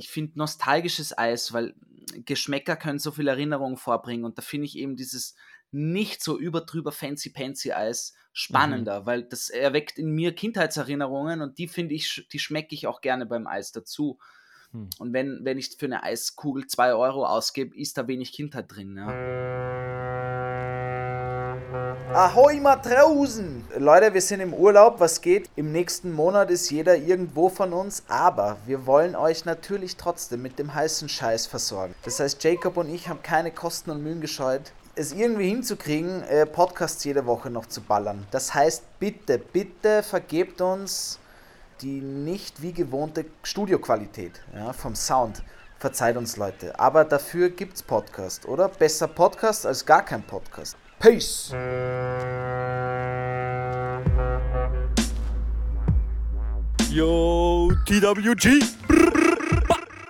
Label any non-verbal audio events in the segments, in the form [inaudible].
ich finde nostalgisches Eis, weil Geschmäcker können so viel Erinnerungen vorbringen und da finde ich eben dieses nicht so überdrüber fancy fancy Eis spannender, mhm. weil das erweckt in mir Kindheitserinnerungen und die finde ich, die schmecke ich auch gerne beim Eis dazu. Hm. Und wenn, wenn ich für eine Eiskugel 2 Euro ausgebe, ist da wenig Kindheit drin. Ja. Ahoi Matrosen! Leute, wir sind im Urlaub, was geht? Im nächsten Monat ist jeder irgendwo von uns, aber wir wollen euch natürlich trotzdem mit dem heißen Scheiß versorgen. Das heißt, Jacob und ich haben keine Kosten und Mühen gescheut, es irgendwie hinzukriegen, äh, Podcasts jede Woche noch zu ballern. Das heißt, bitte, bitte vergebt uns die nicht wie gewohnte Studioqualität ja, vom Sound. Verzeiht uns, Leute. Aber dafür gibt's Podcast, oder? Besser Podcast als gar kein Podcast. Peace! Yo, TWG!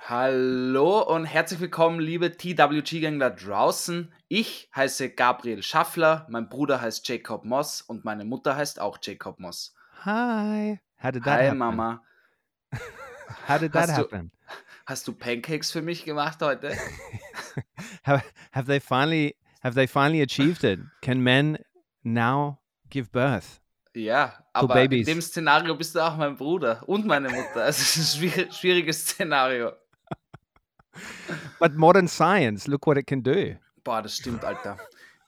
Hallo und herzlich willkommen, liebe TWG-Gang da draußen. Ich heiße Gabriel Schaffler, mein Bruder heißt Jacob Moss und meine Mutter heißt auch Jacob Moss. Hi. How did that Hi, happen? Mama. [laughs] How did that hast happen? Du, hast du Pancakes für mich gemacht heute? [laughs] have, have they finally have they finally achieved it? Can men now give birth? Ja, aber in dem Szenario bist du auch mein Bruder und meine Mutter. Also es ist ein schwieriges Szenario. But modern science, look what it can do. Boah, das stimmt, Alter.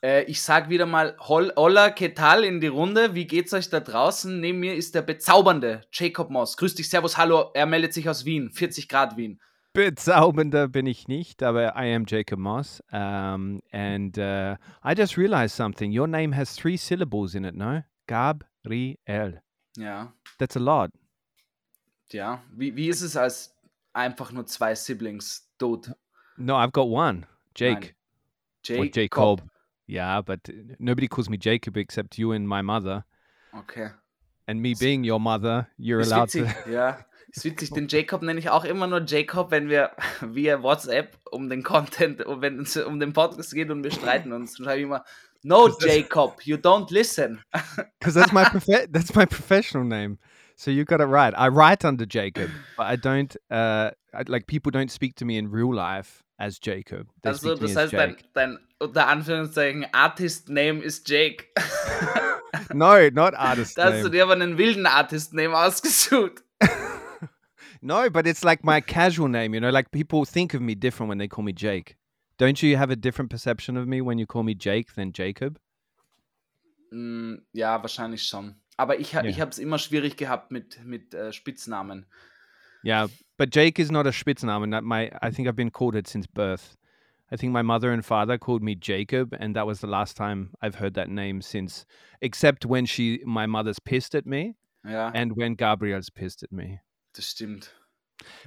Äh, ich sage wieder mal Holla, Ketal in die Runde. Wie geht's euch da draußen? Neben mir ist der bezaubernde Jacob Moss. Grüß dich, Servus, hallo. Er meldet sich aus Wien, 40 Grad Wien. Bezaubernder bin ich nicht, aber I am Jacob Moss. Um, and uh, I just realized something. Your name has three syllables in it, no? Gabriel. Yeah. That's a lot. Yeah. Wie, wie ist es als einfach nur zwei Siblings tot? No, I've got one. Jake. Nein. Jake. Or Jacob. Yeah, but nobody calls me Jacob except you and my mother. Okay. And me being your mother, you're allowed to. Ja, [laughs] ist witzig. Den Jacob nenne ich auch immer nur Jacob, wenn wir [laughs] via WhatsApp um den Content, wenn es um den Podcast geht und wir streiten uns. Dann schreibe ich immer, No, Jacob, you don't listen. [laughs] Because that's my that's my professional name. So you got it right. I write under Jacob, but I don't. Uh, I, like people don't speak to me in real life as Jacob. They also, das heißt, dein, dein unter Anführungszeichen Artist Name ist Jake. [laughs] no, not artist da hast du dir aber einen wilden Artist Name ausgesucht. No, but it's like my casual name, you know, like people think of me different when they call me Jake. Don't you have a different perception of me when you call me Jake than Jacob? Mm, ja, wahrscheinlich schon. Aber ich, yeah. ich habe es immer schwierig gehabt mit, mit äh, Spitznamen. Yeah, but Jake is not a Spitznamen. My, I think I've been called it since birth. I think my mother and father called me Jacob, and that was the last time I've heard that name since, except when she, my mother's pissed at me, yeah, and when Gabriel's pissed at me. Das stimmt.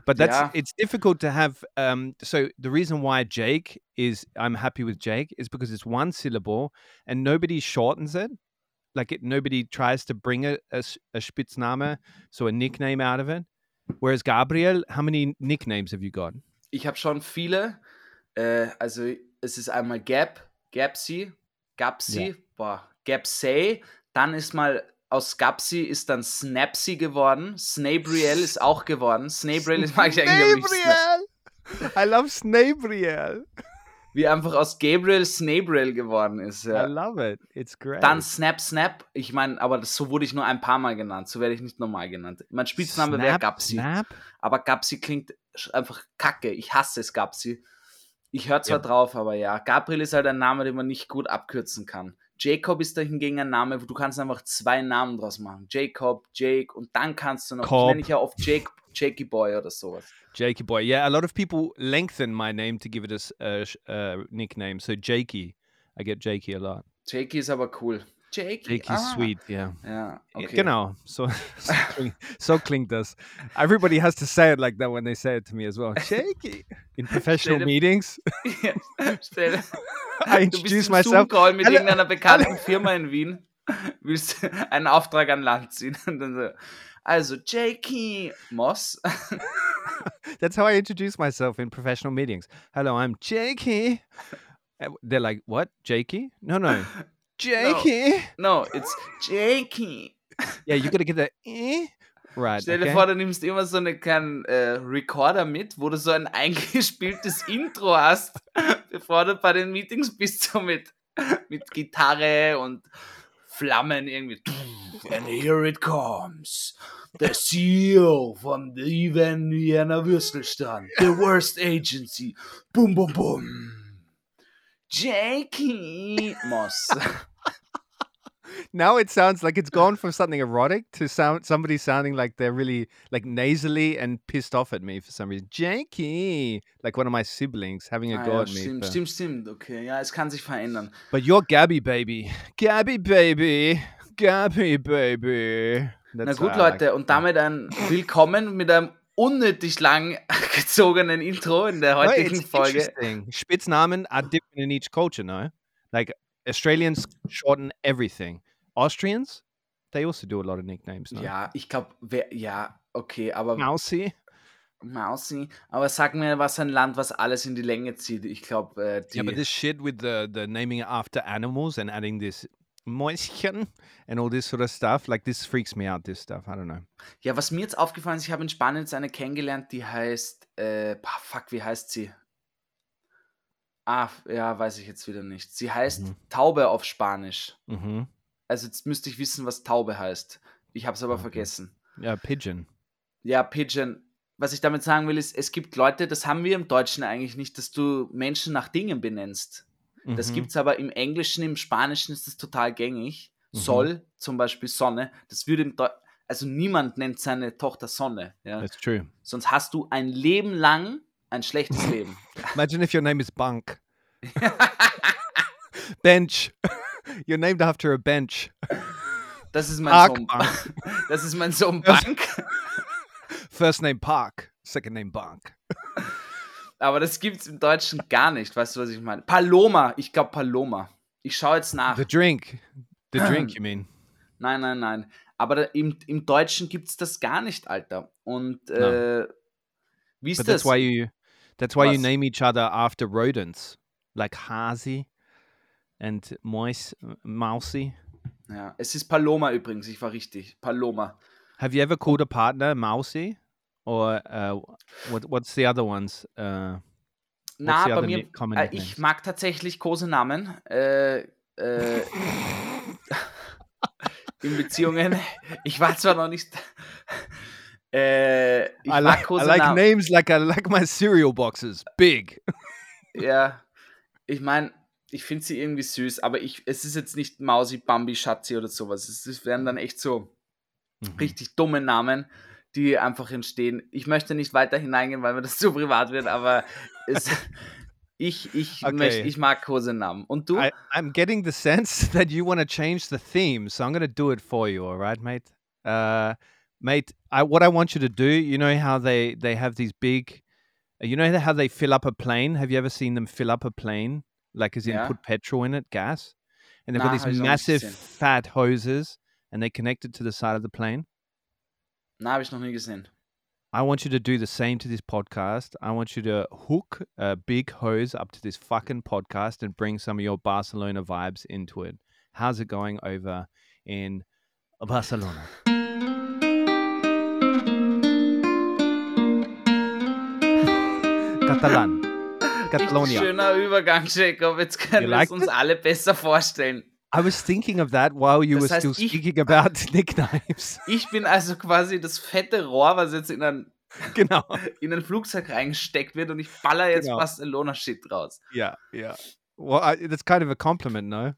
But that's yeah. it's difficult to have. Um, so the reason why Jake is I'm happy with Jake is because it's one syllable and nobody shortens it. Like it, nobody tries to bring a, a, a Spitzname, so a nickname out of it. Whereas Gabriel, how many nicknames have you got? Ich habe schon viele. Äh, also es ist einmal Gap, Gapsy, Gapsy, ja. boah, Gapsay. Dann ist mal aus Gapsy ist dann Snapsy geworden. Snabriel ist auch geworden. Snabriel [laughs] mag ich eigentlich Snabriel! I love Snabriel. Wie einfach aus Gabriel Snabriel geworden ist. Ja. I love it. It's great. Dann Snap Snap. Ich meine, aber das, so wurde ich nur ein paar Mal genannt. So werde ich nicht normal genannt. Mein Spitzname wäre Gapsy. Snap? Aber Gapsy klingt einfach kacke. Ich hasse es, Gapsy. Ich höre zwar ja. drauf, aber ja. Gabriel ist halt ein Name, den man nicht gut abkürzen kann. Jacob ist da hingegen ein Name, wo du kannst einfach zwei Namen draus machen. Jacob, Jake und dann kannst du noch, Cobb. ich nenne ich ja oft Jake, Jakey Boy oder sowas. Jakey Boy, yeah, a lot of people lengthen my name to give it a uh, nickname. So Jakey, I get Jakey a lot. Jakey ist aber cool. Jakey. Jakey's ah. sweet, yeah. Ja, okay. Genau, so, [laughs] so, [laughs] klingt, so klingt das. Everybody has to say it like that when they say it to me as well. Jakey. [laughs] In professional stell meetings. Ja, stell, I introduce du bist myself. Call mit irgendeiner bekannten Firma in Wien. Willst einen Auftrag an Land ziehen. Und dann so, also, Jakey Moss. That's how I introduce myself in professional meetings. Hello, I'm Jakey. They're like, what? Jakey? No, no. Jakey. No, no it's Jakey. Yeah, you gotta get the [laughs] eh Right, Stell dir okay. vor, du nimmst immer so einen kleinen äh, Recorder mit, wo du so ein [laughs] eingespieltes Intro hast, [laughs] bevor du bei den Meetings bist, so mit, mit Gitarre und Flammen irgendwie. And here it comes. The CEO von Even Vienna Würstelstand. The worst agency. Boom, boom, boom. Jakey Moss. [laughs] Now it sounds like it's gone from something erotic to sound somebody sounding like they're really like nasally and pissed off at me for some reason. Jakey, like one of my siblings having a Ah, go ja, at me. stimmt, for- stimmt, stimmt. Okay, ja, es kann sich verändern. But you're Gabby baby, Gabby baby, Gabby baby. Na That's gut, I like. Leute, und damit ein Willkommen mit einem unnötig lang [laughs] gezogenen Intro in der heutigen it's Folge. interesting. Spitznamen are different in each culture, no? Like Australians shorten everything. Austrians, they also do a lot of nicknames. No? Ja, ich glaube, ja, okay, aber Mousy. Mausi, aber sag mir, was ein Land, was alles in die Länge zieht. Ich glaube, äh, die. Yeah, but this shit with the the naming it after animals and adding this Mäuschen and all this sort of stuff, like this freaks me out. This stuff, I don't know. Ja, was mir jetzt aufgefallen ist, ich habe in Spanien jetzt eine kennengelernt, die heißt, äh, fuck, wie heißt sie? Ah, ja, weiß ich jetzt wieder nicht. Sie heißt Mhm. Taube auf Spanisch. hmm Also jetzt müsste ich wissen, was Taube heißt. Ich habe es aber Okay. vergessen. Yeah, pigeon. Ja, Pigeon. Was ich damit sagen will, ist, es gibt Leute, das haben wir im Deutschen eigentlich nicht, dass du Menschen nach Dingen benennst. Das Mhm. gibt es aber im Englischen, im Spanischen ist das total gängig. Mhm. Sol, zum Beispiel Sonne, das würde im Deu also niemand nennt seine Tochter Sonne. Ja? That's true. Sonst hast du ein Leben lang ein schlechtes [laughs] Leben. Imagine if your name is Bunk. [laughs] bench. [laughs] You're named after a bench. Das ist mein Park Sohn. Bank. Das ist mein Sohn Das- Bank. First name Park. Second name Bunk. Aber das gibt es im Deutschen gar nicht. Weißt du, was ich meine? Paloma. Ich glaube Paloma. Ich schaue jetzt nach. The drink. The drink, you mean? Nein, nein, nein. Aber im, im Deutschen gibt es das gar nicht, Alter. Und No. äh, wie ist But das? that's why you that's why you name each other after rodents. Like Hasi and Moise Mousy. ja, es ist Paloma übrigens, ich war richtig. Paloma. Have you ever called a partner Mousy? Or uh, what, what's the other ones? Uh, Na, bei mir, äh, ich mag tatsächlich Kosenamen. Äh, äh, [laughs] in Beziehungen. Ich war zwar noch nicht. Äh, ich I, mag like, I like names like I like my cereal boxes. Big. Ja, ich meine, ich finde sie irgendwie süß, aber ich, es ist jetzt nicht Mausi, Bambi, Schatzi oder sowas. Es ist- werden dann echt so Mhm. richtig dumme Namen, die einfach entstehen. Ich möchte nicht weiter hineingehen, weil mir das [laughs] zu privat wird, aber es, [laughs] ich, ich, Okay. möcht, ich mag Kosenamen. Und du? I, I'm getting the sense [laughs] that you want to change the theme, so I'm going to do it for you. All right, mate. Uh, mate, I, what I want you to do, you know how they they have these big, uh, you know how they fill up a plane. Have you ever seen them fill up a plane, like as in Yeah. put petrol in it, gas, and they've Nah, got these massive fat hoses, and they connect it to the side of the plane. Na, habe ich noch nie gesehen. I want you to do the same to this podcast. I want you to hook a big hose up to this fucking podcast and bring some of your Barcelona vibes into it. How's it going over in Barcelona? [laughs] Catalan. Catalonia. Schöner Übergang, Jacob. Jetzt können wir liked es uns alle besser vorstellen. I was thinking of that while you Das were heißt, still ich- speaking about [laughs] nicknames. Ich bin also quasi das fette Rohr, was jetzt in ein, genau. in ein Flugzeug reingesteckt wird und ich baller jetzt Genau. Barcelona-Shit raus. Yeah, yeah. Well, I, that's kind of a compliment, no?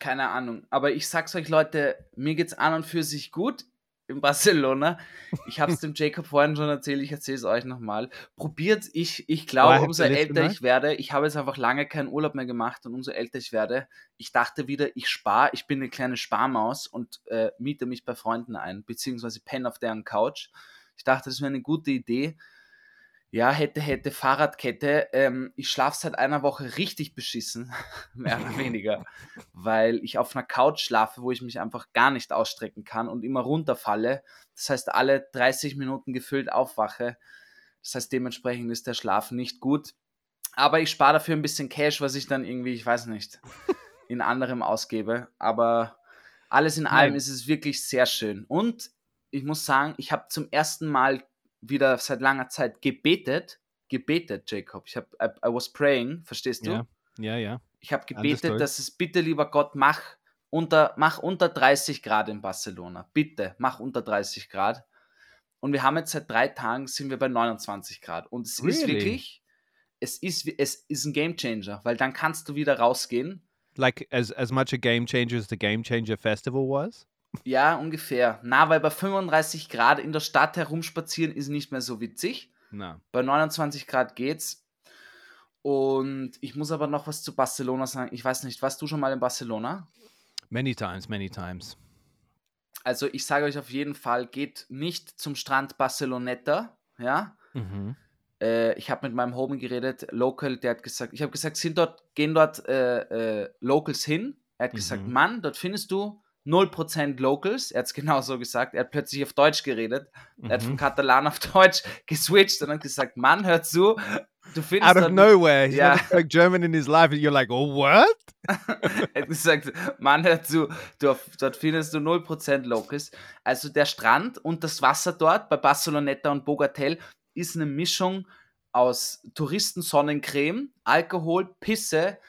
Keine Ahnung. Aber ich sag's euch, Leute, mir geht's an und für sich gut in Barcelona. Ich hab's dem Jacob vorhin schon erzählt, ich erzähle es euch nochmal. Probiert, ich, ich glaube, umso älter ich werde, ich habe jetzt einfach lange keinen Urlaub mehr gemacht und umso älter ich werde, ich dachte wieder, ich spare, ich bin eine kleine Sparmaus und äh, miete mich bei Freunden ein, beziehungsweise penne auf deren Couch. Ich dachte, das wäre eine gute Idee. Ja, hätte, hätte, Fahrradkette. Ähm, ich schlafe seit einer Woche richtig beschissen, [laughs] mehr oder weniger, weil ich auf einer Couch schlafe, wo ich mich einfach gar nicht ausstrecken kann und immer runterfalle. Das heißt, alle 30 Minuten gefüllt aufwache. Das heißt, dementsprechend ist der Schlaf nicht gut. Aber ich spare dafür ein bisschen Cash, was ich dann irgendwie, ich weiß nicht, in anderem ausgebe. Aber alles in allem Nein. ist es wirklich sehr schön. Und ich muss sagen, ich habe zum ersten Mal wieder seit langer Zeit gebetet. Gebetet, Jacob. Ich habe, I, I, was praying, verstehst du? Ja, ja. ja. Ich habe gebetet, dass es bitte, lieber Gott, mach unter, mach unter 30 Grad in Barcelona. Bitte, mach unter 30 Grad. Und wir haben jetzt seit drei Tagen sind wir bei 29 Grad. Und es really? ist wirklich, es ist, es ist ein Game Changer, weil dann kannst du wieder rausgehen. Like as, as much a game changer as the Game Changer Festival was? Ja, ungefähr. Na, weil bei 35 Grad in der Stadt herumspazieren ist nicht mehr so witzig. Na. Bei 29 Grad geht's. Und ich muss aber noch was zu Barcelona sagen. Ich weiß nicht, warst du schon mal in Barcelona? Many times, many times. Also ich sage euch auf jeden Fall, geht nicht zum Strand Barceloneta, ja. Mhm. Äh, ich habe mit meinem Homie geredet, Local, der hat gesagt, ich habe gesagt, sind dort, gehen dort äh, äh, Locals hin. Er hat mhm. gesagt, Mann, dort findest du 0% Locals. Er hat es [laughs] genauso gesagt. Er hat plötzlich auf Deutsch geredet. Mhm. Er hat von mhm. Katalan auf Deutsch geswitcht und hat gesagt, Mann, hör zu, du findest Out of nowhere. He's yeah. never German in his life and you're like, oh, what? [laughs] er hat gesagt, Mann, hör zu, du, dort findest du 0% Locals. Also der Strand und das Wasser dort bei Barceloneta und Bogatel ist eine Mischung aus Touristensonnencreme, Alkohol, Pisse und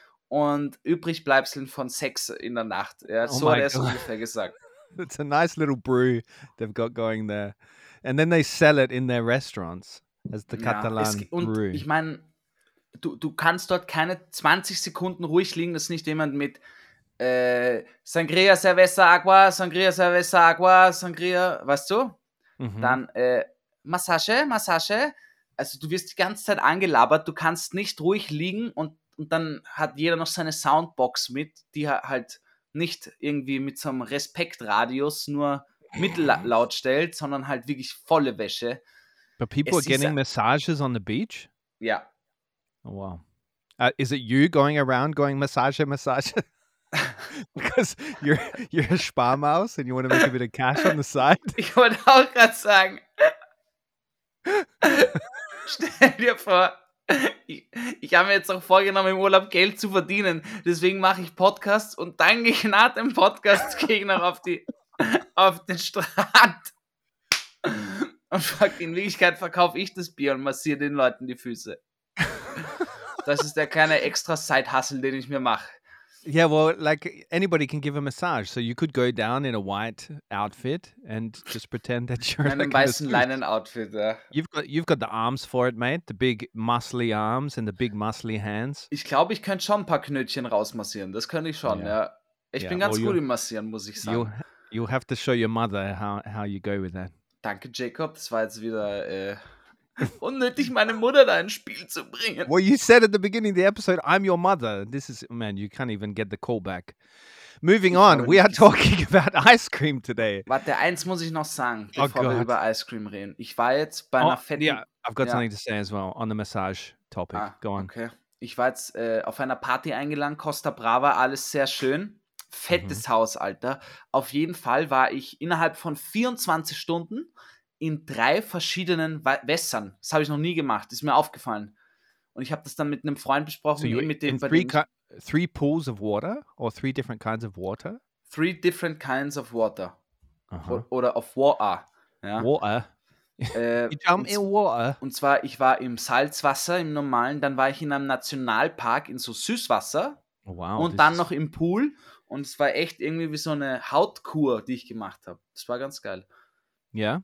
Übrigbleibseln von Sex in der Nacht. Ja, oh so hat er es ungefähr gesagt. [laughs] It's a nice little brew they've got going there. And then they sell it in their restaurants as the Catalan ja, es, und brew. Ich meine, du, du kannst dort keine 20 Sekunden ruhig liegen, dass nicht jemand mit äh, Sangria, Cerveza, Agua, Sangria, Cerveza, Agua, Sangria, weißt du? Mhm. Dann äh, Massage, Massage. Also du wirst die ganze Zeit angelabert, du kannst nicht ruhig liegen und und dann hat jeder noch seine Soundbox mit, die halt nicht irgendwie mit so einem Respektradius nur mittellaut stellt, sondern halt wirklich volle Wäsche. But people es are getting massages on the beach? Ja. Oh, wow. Uh, is it you going around going massage, massage? [laughs] Because you're you're a Sparmaus and you want to make a bit of cash on the side. [laughs] Ich wollte auch gerade sagen. [laughs] Stell dir vor, ich, ich habe mir jetzt auch vorgenommen, im Urlaub Geld zu verdienen. Deswegen mache ich Podcasts und dann [laughs] gehe ich nach dem Podcast noch auf, die, auf den Strand. Und fuck, in Wirklichkeit verkaufe ich das Bier und massiere den Leuten die Füße. Das ist der kleine extra Side-Hustle, den ich mir mache. Yeah, well, like anybody can give a massage. So you could go down in a white outfit and just pretend that [laughs] you're in like a weißen Leinen-Outfit. Ja. You've got you've got the arms for it, mate. The big muscly arms and the big muscly hands. Ich glaube, ich könnte schon ein paar Knötchen rausmassieren. Das könnte ich schon. Yeah. Ja. Ich yeah. bin ganz well, gut im Massieren, muss ich sagen. You'll, you'll have to show your mother how how you go with that. Danke, Jacob. Das war jetzt wieder. Äh unnötig meine Mutter da ins Spiel zu bringen. Well, you said at the beginning of the episode, I'm your mother. This is, man, you can't even get the call back. Moving on, we are talking [laughs] about ice cream today. Warte, eins muss ich noch sagen, oh bevor oh wir über Ice Cream reden. Ich war jetzt bei oh, einer fetten... Yeah, I've got ja. something to say as well on the massage topic. Ah, Go on. Okay. Ich war jetzt äh, auf einer Party eingeladen, Costa Brava, alles sehr schön. Fettes mhm. Haus, Alter. Auf jeden Fall war ich innerhalb von 24 Stunden in drei verschiedenen Wässern. Das habe ich noch nie gemacht, ist mir aufgefallen. Und ich habe das dann mit einem Freund besprochen. So mit dem, three, three pools of water or three different kinds of water? Three different kinds of water. Aha. Oder of water. Ja. Water. Äh, [laughs] und, in water. und zwar, ich war im Salzwasser, im normalen, dann war ich in einem Nationalpark in so Süßwasser. Wow, und dann noch im Pool. Und es war echt irgendwie wie so eine Hautkur, die ich gemacht habe. Das war ganz geil. Ja.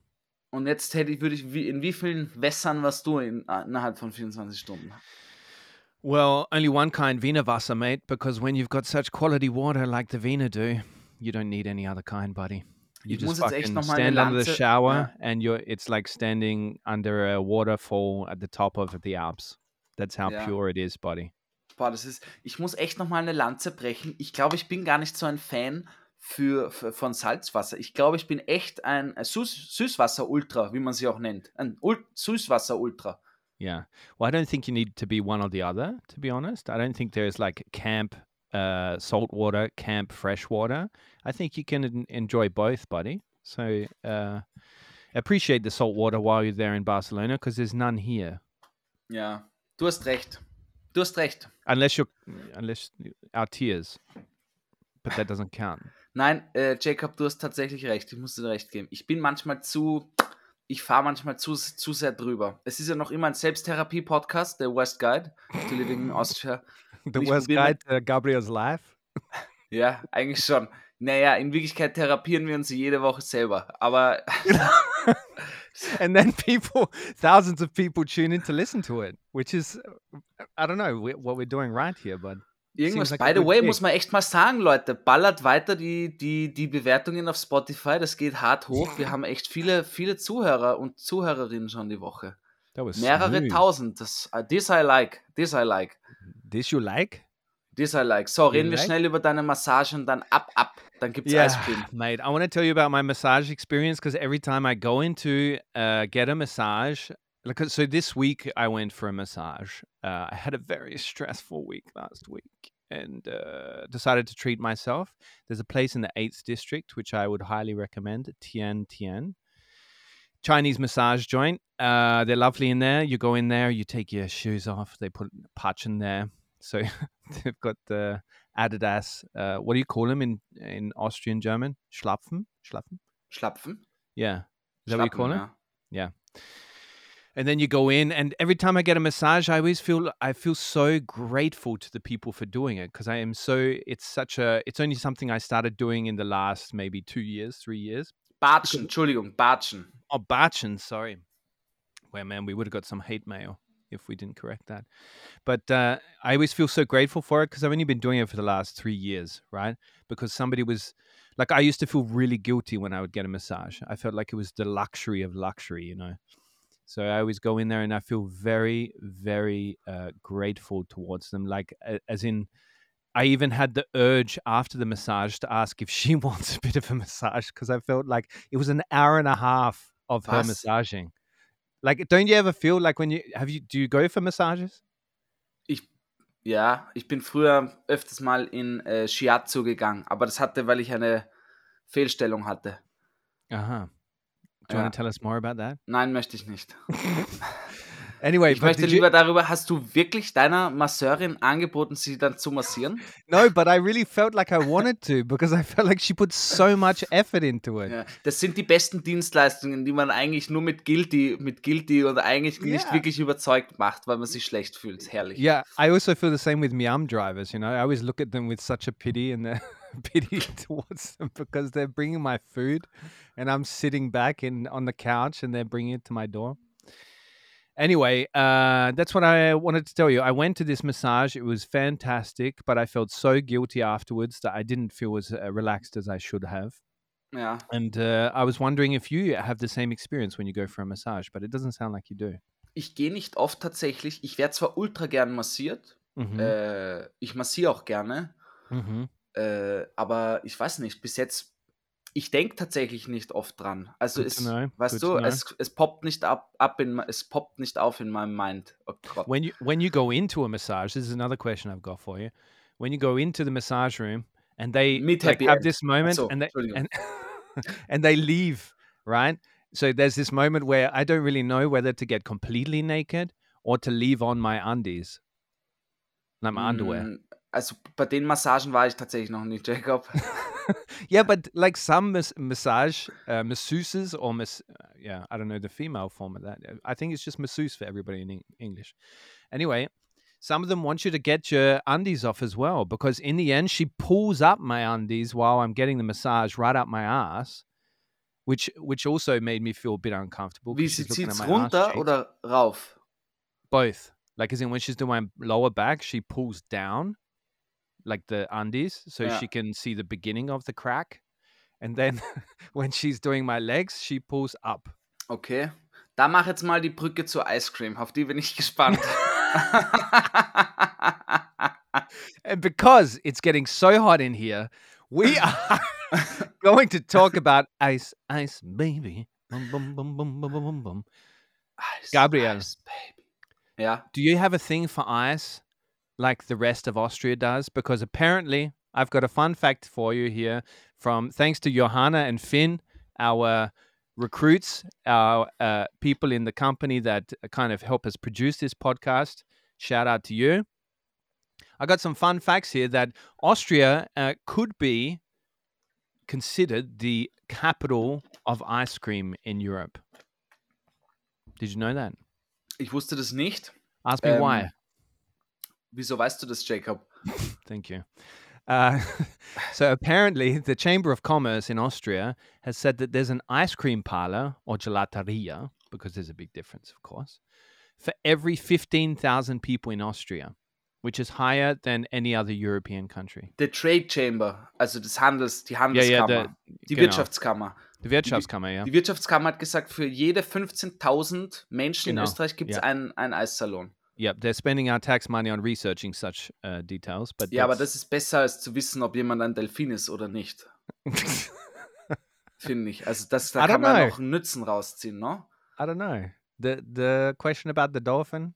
Und jetzt hätte ich, würde ich, in wie vielen Wässern warst du in, äh, innerhalb von 24 Stunden? Well, only one kind, Wiener Wasser, mate, because when you've got such quality water like the Wiener do, you don't need any other kind, buddy. You ich just fucking stand under the shower ja. and you're it's like standing under a waterfall at the top of the Alps. That's how ja. pure it is, buddy. Boah, das ist, ich muss echt nochmal eine Lanze brechen. Ich glaube, ich bin gar nicht so ein Fan für, für, von Salzwasser. Ich glaube, ich bin echt ein, Süß, Süßwasser-Ultra, wie man sie auch nennt. Ein Süßwasser-Ultra. Yeah. Well, I don't think you need to be one or the other, to be honest. I don't think there's like camp uh, salt water, camp fresh water. I think you can enjoy both, buddy. So uh, appreciate the salt water while you're there in Barcelona because there's none here. Ja, du hast recht. Du hast recht. Unless you're, unless our tears, but that doesn't count. Nein, äh, Jacob, du hast tatsächlich recht. Ich muss dir recht geben. Ich bin manchmal zu, ich fahre manchmal zu, zu sehr drüber. Es ist ja noch immer ein Selbsttherapie-Podcast, der West Guide to Living in Austria. [laughs] The West Guide, uh, Gabriel's Life. [laughs] Ja, eigentlich schon. Naja, in Wirklichkeit therapieren wir uns jede Woche selber. Aber. [laughs] and then people, thousands of people tune in to listen to it, which is, I don't know what we're doing right here, but. Irgendwas, by the way, muss man echt mal sagen, Leute, ballert weiter die, die, die Bewertungen auf Spotify, das geht hart hoch. Wir haben echt viele, viele Zuhörer und Zuhörerinnen schon die Woche. Mehrere smooth. tausend. Das, uh, this I like, this I like. This you like? This I like. So, reden wir like? schnell über deine Massage und dann ab, ab. Dann gibt's yeah, Ice Cream. Mate, I want to tell you about my massage experience because every time I go into uh, get a massage, so this week I went for a massage. Uh, I had a very stressful week last week and uh, decided to treat myself. There's a place in the 8th district which I would highly recommend, Tian Tian. Chinese massage joint. Uh, they're lovely in there. You go in there, you take your shoes off. They put a patch in there. So [laughs] they've got the Adidas. Uh, what do you call them in in Austrian German? Schlapfen. Schlapfen. Schlapfen. Yeah. Is that what you call it? Yeah. And then you go in, and every time I get a massage, I always feel I feel so grateful to the people for doing it because I am so. It's such a. It's only something I started doing in the last maybe two years, three years. Batschen, Entschuldigung, Batschen. Oh, Batschen, sorry. Well, man, we would have got some hate mail if we didn't correct that. But uh, I always feel so grateful for it because I've only been doing it for the last three years, right? Because somebody was like, I used to feel really guilty when I would get a massage. I felt like it was the luxury of luxury, you know. So I always go in there and I feel very, very uh, grateful towards them. Like, as in, I even had the urge after the massage to ask if she [laughs] wants a bit of a massage because I felt like it was an hour and a half of her massaging. Like, don't you ever feel like when you have you do you go for massages? Ich ja, ich bin früher öfters mal in äh, Shiatsu gegangen, aber das hatte, weil ich eine Fehlstellung hatte. Aha. Do you ja. want to tell us more about that? Nein, möchte ich nicht. [laughs] Anyway, ich möchte lieber darüber, hast du wirklich deiner Masseurin angeboten, sie dann zu massieren? No, but I really felt like I wanted to because I felt like she put so much effort into it. Ja, das sind die besten Dienstleistungen, die man eigentlich nur mit Guilty, mit Guilty und eigentlich yeah. nicht wirklich überzeugt macht, weil man sich schlecht fühlt. Herrlich. Yeah, I also feel the same with Miam drivers, you know. I always look at them with such a pity and a [laughs] pity [laughs] towards them because they're bringing my food and I'm sitting back in on the couch and they're bringing it to my door. Anyway, uh, that's what I wanted to tell you. I went to this massage. It was fantastic, but I felt so guilty afterwards that I didn't feel as uh, relaxed as I should have. Yeah. And uh, I was wondering if you have the same experience when you go for a massage, but it doesn't sound like you do. Ich gehe nicht oft tatsächlich. Ich werde zwar ultra gern massiert. Mhm. Äh, ich massiere auch gerne. Mhm. Äh, aber ich weiß nicht, bis jetzt ich denke tatsächlich nicht oft dran. Also es, weißt du, es, es poppt nicht ab, ab in, es poppt nicht auf in meinem Mind. Oh when you when you go into a massage, this is another question I've got for you. When you go into the massage room and they like, have this moment so, and they and, [laughs] and they leave, right? So there's this moment where I don't really know whether to get completely naked or to leave on my undies. Like my mm, underwear. Also bei den Massagen war ich tatsächlich noch nicht, Jacob. [laughs] yeah, but like some mas- massage uh, masseuses or mas- uh, yeah, I don't know the female form of that. I think it's just masseuse for everybody in English. Anyway, some of them want you to get your undies off as well because in the end she pulls up my undies while I'm getting the massage right up my ass, which which also made me feel a bit uncomfortable. Wie sie zieht's runter oder rauf? Both. Like as in when she's doing my lower back, she pulls down like the undies, so yeah. she can see the beginning of the crack. And then [laughs] when she's doing my legs, she pulls up. Okay. Da mach jetzt mal die Brücke zur Ice Cream. Auf die bin ich [laughs] gespannt. and because it's getting so hot in here, we [laughs] are going to talk about ice, ice, baby. Bum, bum, bum, bum, bum, bum, bum. Ice, Gabriel. Ice, baby. Yeah. Do you have a thing for ice? Like the rest of Austria does? Because apparently, I've got a fun fact for you here from thanks to Johanna and Finn, our recruits, our uh, people in the company that kind of help us produce this podcast. Shout out to you. I got some fun facts here that Austria uh, could be considered the capital of ice cream in Europe. Did you know that? Ich wusste das nicht. Ask me Ähm, why. Wieso weißt du das, Jacob? Thank you. Uh, [laughs] so apparently, the Chamber of Commerce in Austria has said that there's an ice cream parlor or gelateria, because there's a big difference, of course, for every 15,000 people in Austria, which is higher than any other European country. The Trade Chamber, also das Handels, die Handelskammer, ja, die genau. Wirtschaftskammer. Die Wirtschaftskammer, ja. Die Wirtschaftskammer hat gesagt, für jede 15.000 Menschen Genau, in Österreich gibt es ja. einen, einen Eissalon. Yep, they're spending our tax money on researching such uh, details, but Ja, aber that's- das ist besser, als zu wissen, ob jemand ein Delfin ist oder nicht, [laughs] finde ich. Also das, da I kann don't man know. noch einen Nützen rausziehen, ne? I don't know. The the question about the dolphin.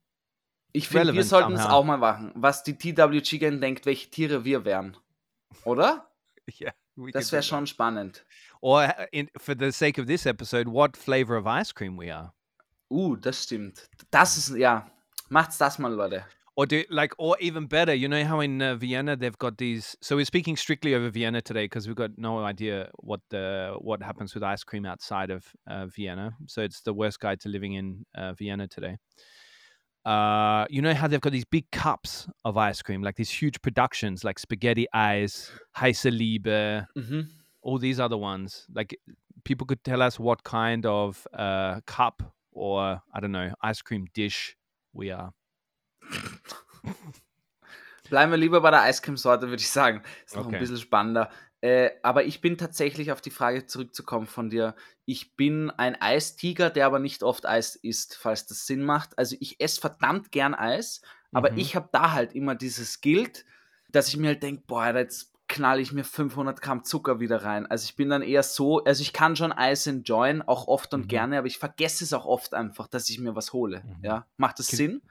Ich finde, wir sollten es auch mal machen, was die TWG Gang denkt, welche Tiere wir wären. Oder? [laughs] Yeah, Das wäre that. schon spannend. Or uh, in, for the sake of this episode, what flavor of ice cream we are. Uh, das stimmt. Das ist, ja, macht's das mal, Leute. Or do like, or even better, you know how in uh, Vienna they've got these. So we're speaking strictly over Vienna today because we've got no idea what the what happens with ice cream outside of uh, Vienna. So it's the worst guide to living in uh, Vienna today. Uh, you know how they've got these big cups of ice cream, like these huge productions, like Spaghetti Eyes, Heiße Liebe, Mhm. all these other ones. Like people could tell us what kind of uh, cup or I don't know ice cream dish we are. Bleiben wir lieber bei der Eiscremesorte, würde ich sagen. Ist noch Okay. ein bisschen spannender. Äh, aber ich bin tatsächlich auf die Frage zurückzukommen von dir. Ich bin ein Eistiger, der aber nicht oft Eis isst, falls das Sinn macht. Also ich esse verdammt gern Eis, aber Mhm. ich habe da halt immer dieses Guild, dass ich mir halt denke, boah, jetzt knall ich mir 500 Gramm Zucker wieder rein. Also ich bin dann eher so, also ich kann schon Eis enjoyen, auch oft und Mhm. gerne, aber ich vergesse es auch oft einfach, dass ich mir was hole. Mhm. Ja, macht das Kin- Sinn?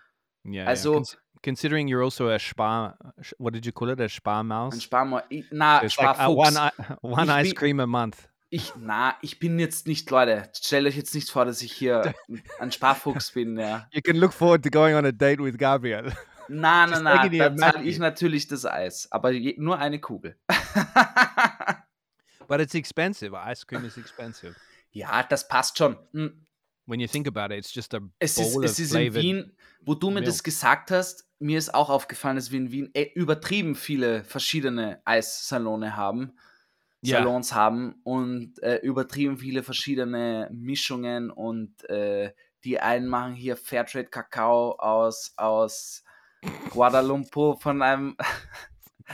Yeah. Also- Cons- considering you're also a spar, what did you call it? A spar Ein. Sparmo na, It's like Sparfuchs. one i- [laughs] one Ich ice cream a month. Ich, na, ich bin jetzt nicht, Leute, stellt euch jetzt nicht vor, dass ich hier [laughs] ein Sparfuchs bin, ja. You can look forward to going on a date with Gabriel. [laughs] Na, na, Just na, dann zahle ich natürlich das Eis, aber je, nur eine Kugel. [laughs] but it's expensive. Ice cream is expensive. ja, das passt schon. Hm, When you think about it, it's just a Es ist, bowl es of ist in. Wien, wo du mir das gesagt hast, mir ist auch aufgefallen, dass wir in Wien äh, übertrieben viele verschiedene Eissalone haben. Ja. Salons haben und äh, übertrieben viele verschiedene Mischungen und äh, die einen machen hier Fairtrade Kakao aus, aus Guadalumpur von einem, [laughs]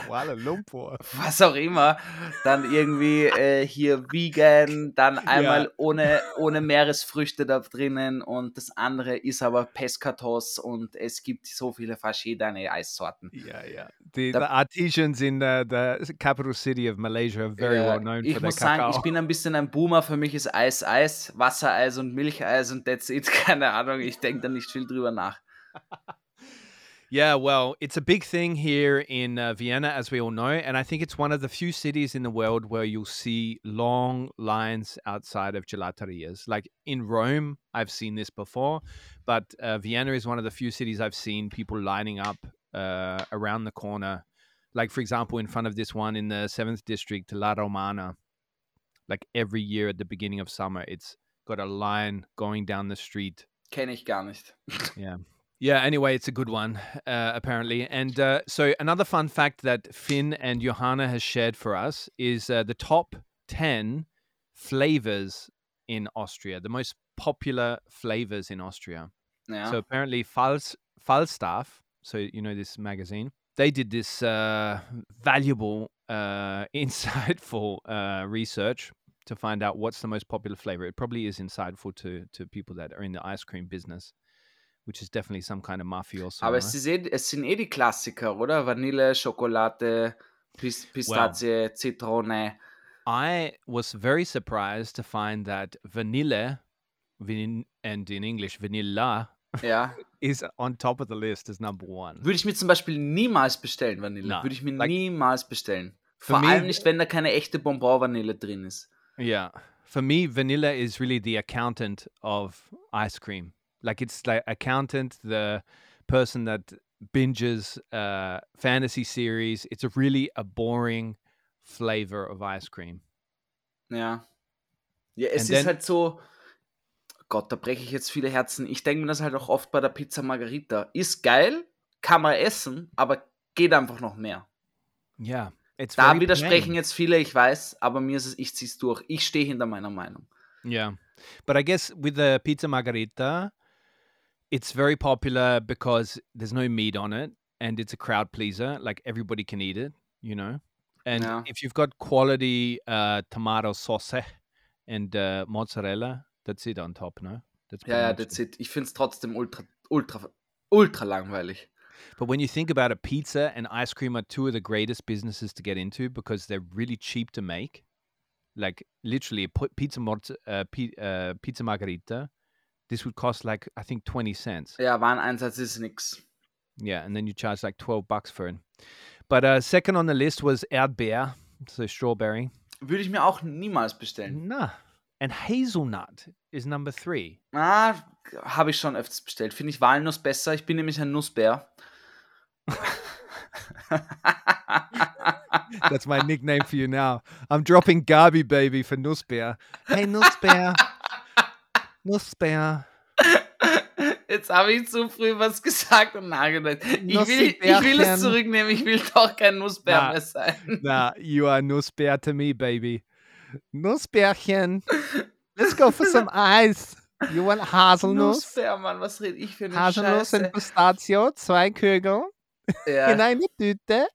Kuala Lumpur. was auch immer, dann irgendwie äh, hier vegan, dann einmal ohne, ohne Meeresfrüchte da drinnen und das andere ist aber Pescatos und es gibt so viele verschiedene Eissorten. Yeah, yeah. The, The- the artisans in the, the capital city of Malaysia are very Ja, well known ich for muss sagen, cacao. ich bin ein bisschen ein Boomer. Für mich ist Eis Eis, Wassereis und Milcheis und that's it. [laughs] Keine Ahnung, ich denke da nicht viel drüber nach. [laughs] Yeah, well, it's a big thing here in uh, Vienna, as we all know, and I think it's one of the few cities in the world where you'll see long lines outside of gelaterias. Like in Rome, I've seen this before, but uh, Vienna is one of the few cities I've seen people lining up uh, around the corner. Like, for example, in front of this one in the seventh district, La Romana. Like every year at the beginning of summer, it's got a line going down the street Kenne ich gar nicht. yeah, [laughs] anyway, it's a good one, uh, apparently. And uh, so, another fun fact that Finn and Johanna has shared for us is uh, the top 10 flavors in Austria, the most popular flavors in Austria. Ja. So, apparently, Fals- Falstaff, so you know this magazine, they did this uh, valuable, uh, [laughs] insightful uh, research to find out what's the most popular flavor. It probably is insightful to, to people that are in the ice cream business which is definitely some kind of mafioso. Aber es, ist eh, es sind eh die Klassiker, oder? Vanille, Schokolade, Pis Pistazie, Zitrone. I was very surprised to find that vanilla, vin- and in English vanilla, Ja. [laughs] is on top of the list as number one. Würde ich mir zum Beispiel niemals bestellen, Vanille. Na, Würde ich mir like- niemals bestellen. Vor me- allem nicht, wenn da keine echte Bonbon-Vanille drin ist. Yeah, for me, vanilla is really the accountant of ice cream. Like it's like accountant, the person that binges uh, fantasy series. It's a really a boring flavor of ice cream. Ja. Ja, es And ist then, halt so, Gott, da breche ich jetzt viele Herzen. Ich denke mir das halt auch oft bei der Pizza Margarita. Ist geil, kann man essen, aber geht einfach noch mehr. Ja. da widersprechen plain. jetzt viele, ich weiß, aber mir ist es, ich ziehe es durch. Ich stehe hinter meiner Meinung. Yeah. But I guess with the pizza margarita, it's very popular because there's no meat on it and it's a crowd pleaser. Like everybody can eat it, you know? And yeah. if you've got quality uh, tomato sauce [laughs] and uh, mozzarella, that's it on top, no? That's ja, ja, that's it. Ich finde es trotzdem ultra, ultra, ultra langweilig. But when you think about it, pizza and ice cream are two of the greatest businesses to get into because they're really cheap to make. Like literally, pizza, uh, uh, pizza margarita, this would cost like I think twenty cents. Ja, Wareneinsatz ist nix. Yeah, and then you charge like twelve bucks for it. But uh, second on the list was Erdbeer, so strawberry. Würde ich mir auch niemals bestellen. Na. And hazelnut is number three. Ah, habe ich schon öfters bestellt. Finde ich Walnuss besser. Ich bin nämlich ein Nussbär. [laughs] That's my nickname for you now. I'm dropping Gabi Baby for Nussbär. Hey Nussbär. [laughs] Nussbär. Jetzt habe ich zu früh was gesagt und nachgedacht. Ich will, ich will es zurücknehmen. Ich will doch kein Nussbär nah, mehr sein. Na, you are Nussbär to me, baby. Nussbärchen. Let's go for some ice. You want Haselnuss? Nussbär, Mann, was rede ich für eine Haselnuss Scheiße? und Pistazio, zwei Kügel. Ja. In eine Tüte.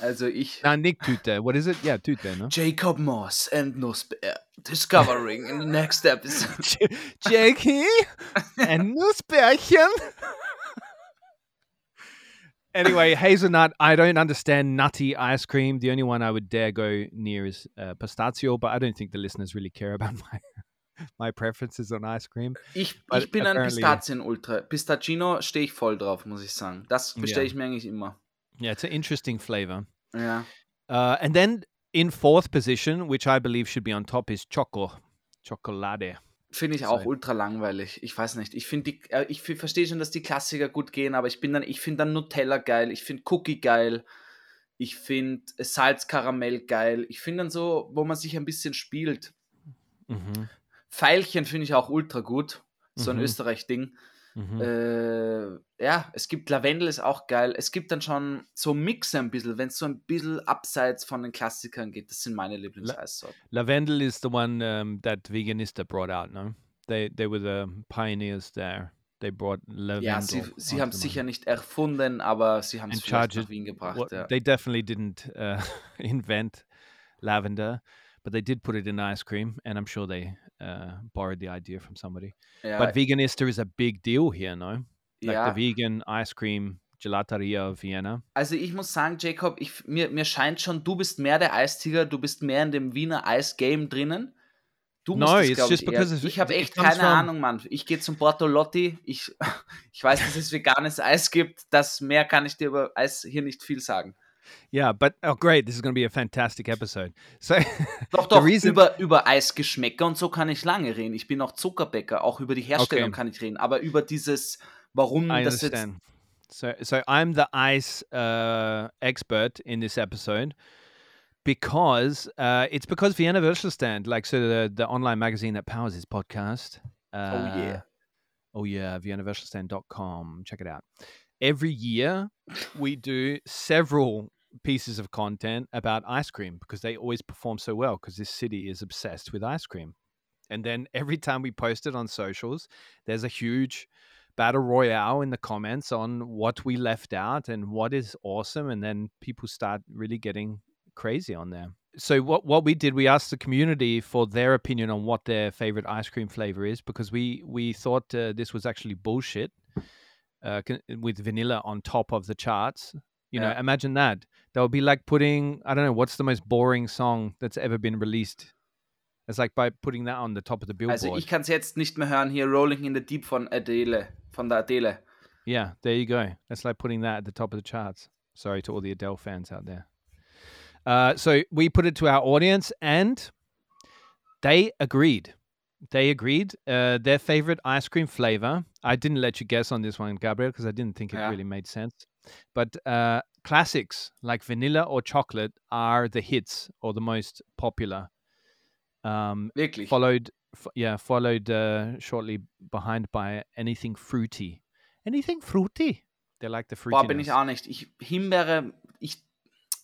Also ich. Na, Nick Tüte. What is it? Ja, Tüte, ne? Jacob Moss and Nussbär. Discovering in the next episode. [laughs] J Jakey and [laughs] Nussbärchen. anyway, hazelnut. I don't understand nutty ice cream. The only one I would dare go near is uh, pistachio, but I don't think the listeners really care about [laughs] my my preferences on ice cream. Ich, ich bin ein Pistazien-Ultra. Pistachino stehe ich voll drauf, muss ich sagen. Das bestelle yeah. ich mir eigentlich immer. Yeah, it's an interesting flavor. Yeah. Uh, and then in fourth position, which I believe should be on top, is Choco. Chocolade. Finde ich auch so. ultra langweilig. Ich weiß nicht. Ich finde die, äh, ich verstehe schon, dass die Klassiker gut gehen, aber ich bin dann, ich finde dann Nutella geil, ich finde Cookie geil, ich finde Salzkaramell geil. Ich finde dann so, wo man sich ein bisschen spielt. Mhm. Pfeilchen finde ich auch ultra gut. So ein mhm. Österreich-Ding. Mhm. Äh, ja, es gibt Lavendel, ist auch geil. Es gibt dann schon so Mixe ein bisschen, wenn es so ein bisschen abseits von den Klassikern geht. Das sind meine Lieblingseissorten. La Lavendel is the one um, that Veganista brought out, no? They, they were the pioneers there. They brought Lavendel. Ja, sie, sie haben es sicher nicht erfunden, aber sie haben es vielleicht nach Wien gebracht. Well, ja. They definitely didn't uh, [laughs] invent lavender, but they did put it in ice cream, and I'm sure they uh, borrowed the idea from somebody. Yeah. But Veganista is a big deal here, no? Like ja. the vegan ice cream Gelateria Vienna. Also ich muss sagen, Jacob, ich, mir, mir scheint schon, du bist mehr der Eistiger, du bist mehr in dem Wiener Eisgame drinnen. Du musst no, es, it's ich, ich habe echt keine. Ahnung, Mann. Ich gehe zum Bortolotti, ich, [laughs] ich weiß, dass es veganes Eis gibt, das mehr kann ich dir über Eis hier nicht viel sagen. Yeah, but oh great, this is going to be a fantastic episode. So [laughs] Doch, doch, reason... über, über Eisgeschmäcker und so kann ich lange reden. Ich bin auch Zuckerbäcker, auch über die Herstellung okay. kann ich reden, aber über dieses, warum I das understand. jetzt. So, so I'm the ice uh, expert in this episode because uh, it's because Vienna Stand, like so the, the online magazine that powers this podcast. Uh, oh yeah. Oh yeah, viennavirtualstand.com. Check it out. Every year we do several pieces of content about ice cream because they always perform so well because this city is obsessed with ice cream. And then [laughs] every time we post it on socials, there's a huge battle royale in the comments on what we left out and what is awesome. And then people start really getting crazy on there. So what what we did, we asked the community for their opinion on what their favorite ice cream flavor is because we we thought uh, this was actually bullshit uh, with vanilla on top of the charts. You yeah. know, imagine that. That would be like putting I don't know what's the most boring song that's ever been released. It's like by putting that on the top of the billboard. Also ich kann es jetzt nicht mehr hören hier Rolling in the Deep von Adele, von der Adele. Yeah, there you go. That's like putting that at the top of the charts. Sorry to all the Adele fans out there. Uh, so we put it to our audience, and they agreed. They agreed. Uh, their favorite ice cream flavor. I didn't let you guess on this one, Gabriel, because I didn't think it yeah. really made sense. But uh, classics like vanilla or chocolate are the hits or the most popular. Um, Wirklich? Followed, f- yeah, followed uh, shortly behind by anything fruity. Anything fruity. They like the fruity. Boah, bin ich auch nicht. Ich, Himbeere, ich,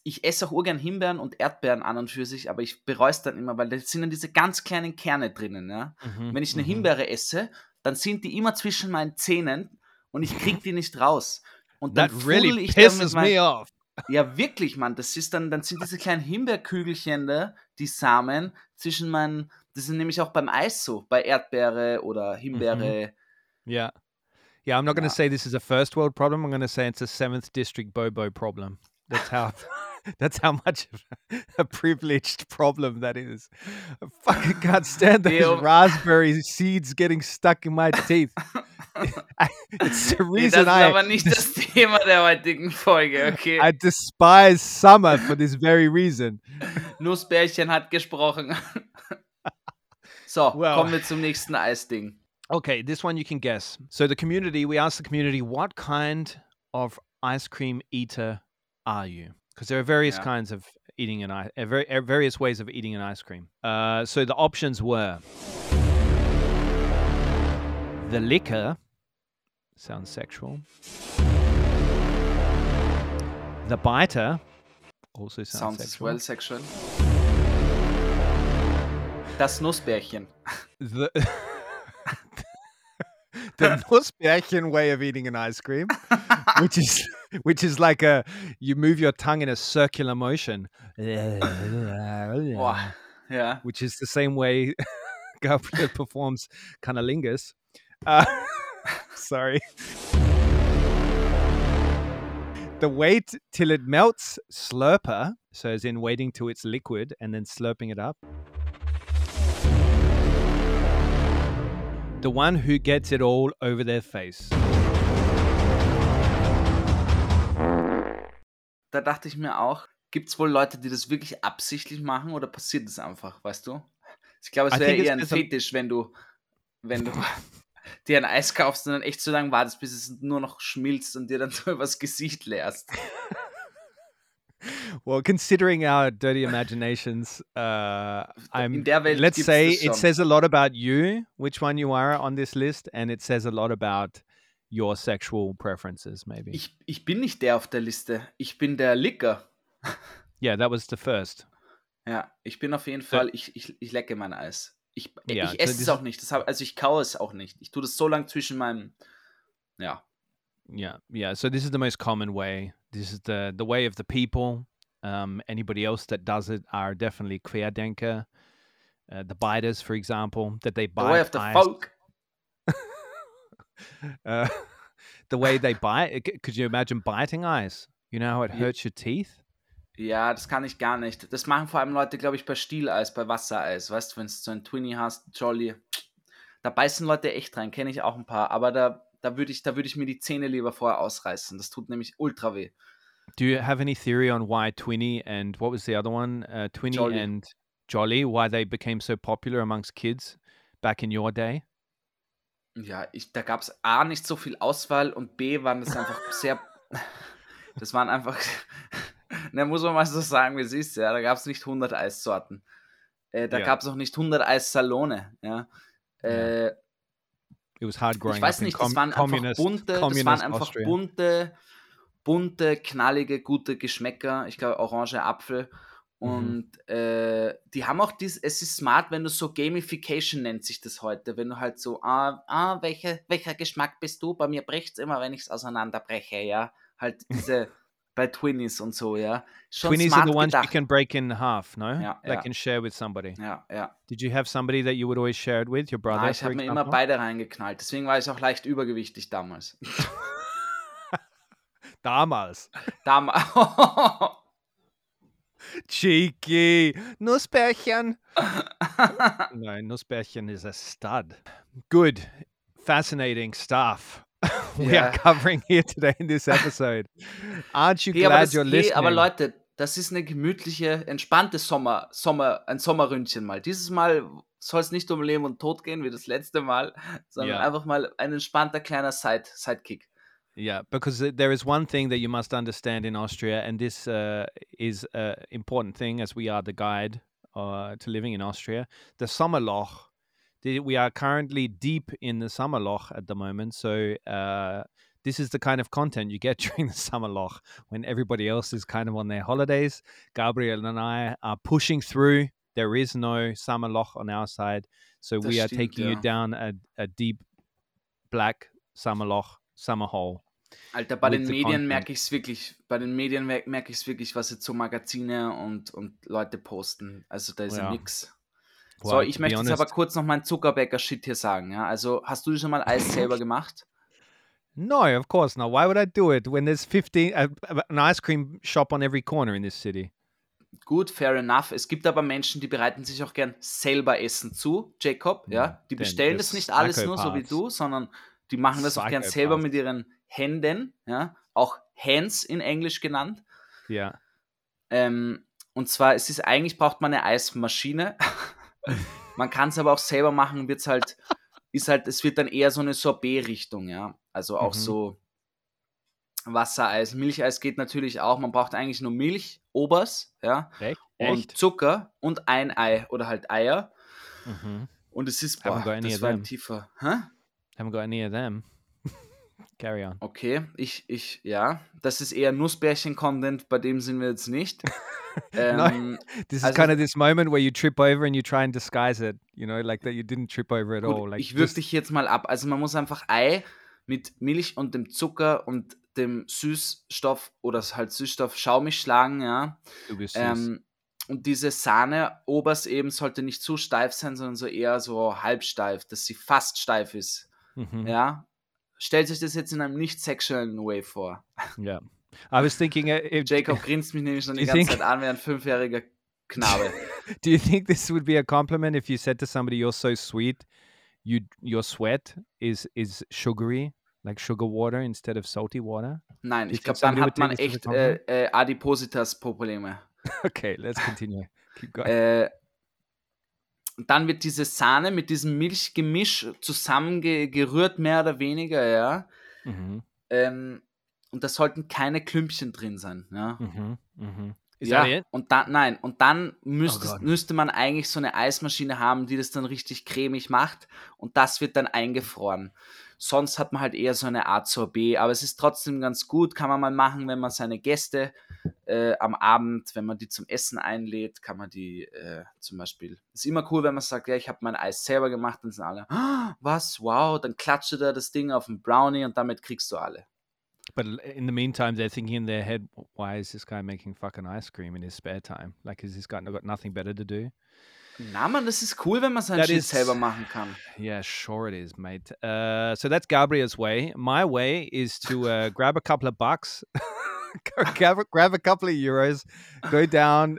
ich esse auch urgern Himbeeren und Erdbeeren an und für sich, aber ich bereue es dann immer, weil da sind dann diese ganz kleinen Kerne drinnen. Ja? Mhm, Wenn ich eine mhm. Himbeere esse, dann sind die immer zwischen meinen Zähnen und ich krieg die nicht raus. Und dann That really ich dann pisses mein- me off. Ja, wirklich, Mann. Das ist dann, dann sind diese kleinen Himbeerkügelchen da, die Samen, zwischen meinen. Das sind nämlich auch beim Eis so, bei Erdbeere oder Himbeere. Yeah. Yeah, I'm not going to Yeah. say this is a first world problem. I'm going to say it's a seventh district Bobo problem. That's how. [laughs] [laughs] That's how much of a privileged problem that is. I fucking can't stand [laughs] those Ew. raspberry seeds getting stuck in my teeth. [laughs] it's the reason das I, aber nicht das Thema der heutigen Folge, okay? I despise summer for this very reason. Nussbärchen hat gesprochen. so, Well. kommen wir zum nächsten Eisding. Okay, this one you can guess. So the community, we asked the community, what kind of ice cream eater are you? Because there are various Yeah. kinds of eating an ice, very, uh, various ways of eating an ice cream. Uh, so the options were the liquor, sounds sexual. The biter, also sounds, Sounds sexual. well sexual. Das Nussbärchen. the [laughs] [laughs] the Nussbärchen way of eating an ice cream, which is [laughs] which is like a you move your tongue in a circular motion, Boah, ja. [laughs] which is the same way [laughs] Gabriel performs cunnilingus. Uh, [laughs] sorry. The wait till it melts slurper, so as in waiting till it's liquid and then slurping it up. The one who gets it all over their face. Da dachte ich mir auch, gibt es wohl Leute, die das wirklich absichtlich machen oder passiert es einfach, weißt du? Ich glaube, es wäre eher ein Fetisch, wenn du, wenn du [laughs] dir ein Eis kaufst und dann echt so lange wartest, bis es nur noch schmilzt und dir dann [laughs] so übers Gesicht leerst. [laughs] Well, considering our dirty imaginations, uh, I'm. In der Welt let's say it says a lot about you, which one you are on this list, and it says a lot about your sexual preferences. Maybe. Ich, ich bin nicht der auf der Liste. Ich bin der Licker. [laughs] yeah, that was the first. Ja, ich bin auf jeden So- Fall, ich, ich, ich lecke mein Eis. Ich, Ja, ich so esse es auch nicht. Das hab, also ich kaue es auch nicht. Ich tue das so lang zwischen meinem. Ja. Yeah, yeah. So this is the most common way. This is the the way of the people. Um, anybody else that does it are definitely Querdenker. Uh, the biters, for example, that they The bite way of the ice. folk. Uh, [laughs] the way they bite. Could you imagine biting ice? You know how it hurts your teeth. Ja, das kann ich gar nicht. Das machen vor allem Leute, glaube ich, bei Stieleis, bei Wassereis. Weißt du, wenn du so ein Twinnie hast, Jolly. Da beißen Leute echt rein, kenne ich auch ein paar. Aber da, da würde ich, da würd ich mir die Zähne lieber vorher ausreißen. Das tut nämlich ultra weh. Do you have any theory on why Twinny and what was the other one? Uh, Twinny Jolly. and Jolly, why they became so popular amongst kids back in your day? Ja, ich, da gab es A, nicht so viel Auswahl und B, waren das einfach [laughs] sehr. [laughs] Das waren einfach. [laughs] Na, muss man mal so sagen, wie es ist. Ja, da gab es nicht 100 Eissorten. Äh, da Ja. gab es auch nicht 100 Eissalone. Ja. Äh, It was hard growing ich weiß nicht, das waren einfach communist, bunte, das waren einfach Austria. bunte, bunte, knallige, gute Geschmäcker. Ich glaube, Orange, Apfel. Mhm. Und äh, die haben auch dies, es ist smart, wenn du so Gamification nennt sich das heute, wenn du halt so, ah, ah welche, welcher Geschmack bist du? Bei mir bricht's immer, wenn ich es auseinanderbreche, ja. Halt [laughs] diese bei Twinnies und so, ja. Schon Twinnies are smart the ones you gedacht. can break in half, no? Ja, That ja. can share with somebody. Ja, ja. Did you have somebody that you would always share it with, your brother? Ah, ich habe mir immer beide reingeknallt, deswegen war ich auch leicht übergewichtig damals. [laughs] Damals. damals. [laughs] Cheeky. Nussbärchen. no, Nussbärchen is a stud. Good. Fascinating stuff [laughs] we Yeah. are covering here today in this episode. Aren't you Hey, aber, glad das, you're hey, listening? aber Leute, das ist eine gemütliche, entspannte Sommer, Sommer, ein Sommerründchen mal. Dieses Mal soll es nicht um Leben und Tod gehen wie das letzte Mal, sondern Ja. einfach mal ein entspannter kleiner Side, Sidekick. Yeah, because there is one thing that you must understand in Austria, and this uh, is an important thing as we are the guide uh, to living in Austria. The Sommerloch. We are currently deep in the Sommerloch at the moment, so uh, this is the kind of content you get [laughs] during the Sommerloch when everybody else is kind of on their holidays. Gabriel and I are pushing through. There is no Sommerloch on our side, so das we are taking ja. you down a, a deep black Sommerloch, Summer Hole. Alter, bei den Medien merke ich es wirklich, bei den Medien merke ich es wirklich, was jetzt so Magazine und, und Leute posten. Also da ist ja, ja nix. Wow, so, ich möchte jetzt aber kurz noch meinen Zuckerbäcker-Shit hier sagen. Ja? Also, hast du schon mal Eis selber gemacht? No, of course not. Why would I do it when there's 15 uh, an ice cream shop on every corner in this city? Gut, fair enough. Es gibt aber Menschen, die bereiten sich auch gern selber Essen zu, Jacob. Ja, die bestellen das nicht alles nur so wie du, sondern die machen das auch gern selber mit ihren Händen, ja, auch Hands in Englisch genannt. Ja. Ähm, und zwar, es ist eigentlich braucht man eine Eismaschine. [laughs] man kann es aber auch selber machen, wird halt, ist halt, es wird dann eher so eine Sorbet-Richtung, ja. Also auch mhm. so Wassereis, Milcheis geht natürlich auch. Man braucht eigentlich nur Milch, Obers, ja, Echt? und Zucker und ein Ei oder halt Eier. Mhm. Und es ist, boah, das war ein tiefer. Hä? Haven't got any of them. Carry on. Okay, ich, ich, ja, das ist eher Nussbärchen-Content, bei dem sind wir jetzt nicht. [laughs] ähm, no, this is also, kind of this moment where you trip over and you try and disguise it, you know, like that you didn't trip over at gut, all. Like ich würze dich jetzt mal ab. Also man muss einfach Ei mit Milch und dem Zucker und dem Süßstoff oder halt Süßstoff schaumig schlagen, ja. Du bist süß. Ähm, und diese Sahne obers eben sollte nicht zu steif sein, sondern so eher so halbsteif, dass sie fast steif ist. Mhm. Ja, stellt sich das jetzt in einem nicht sexuellen Way vor. Ja. I was thinking, if, Jacob grinst mich nämlich schon [laughs] die ganze think, Zeit an wie ein fünfjähriger Knabe. [laughs] Do you think this would be a compliment if you said to somebody, "You're so sweet"? You your sweat is is sugary, like sugar water instead of salty water. Nein, ich glaube, dann hat man echt äh, äh, Adipositas-Probleme. [laughs] okay, let's continue. Keep going. Äh, dann wird diese Sahne mit diesem Milchgemisch zusammengerührt, mehr oder weniger, ja. Mhm. Ähm, und da sollten keine Klümpchen drin sein, ja. Mhm. Mhm. ja, und dann, nein, und dann müsste, oh müsste man eigentlich so eine Eismaschine haben, die das dann richtig cremig macht und das wird dann eingefroren. Sonst hat man halt eher so eine Art Sorbet, aber es ist trotzdem ganz gut, kann man mal machen, wenn man seine Gäste äh, am Abend, wenn man die zum Essen einlädt, kann man die äh, zum Beispiel. Ist immer cool, wenn man sagt, ja, ich habe mein Eis selber gemacht, dann sind alle, oh, was, wow, dann klatscht da das Ding auf den Brownie und damit kriegst du alle. But in the meantime, they're thinking in their head, why is this guy making fucking ice cream in his spare time? Like, has this guy got nothing better to do? Na man, das ist cool, wenn man sein Shit selber machen kann. Yeah, sure it is, mate. Uh, so that's Gabriel's way. My way is to uh, [laughs] grab a couple of bucks, [laughs] grab, grab a couple of euros, go down,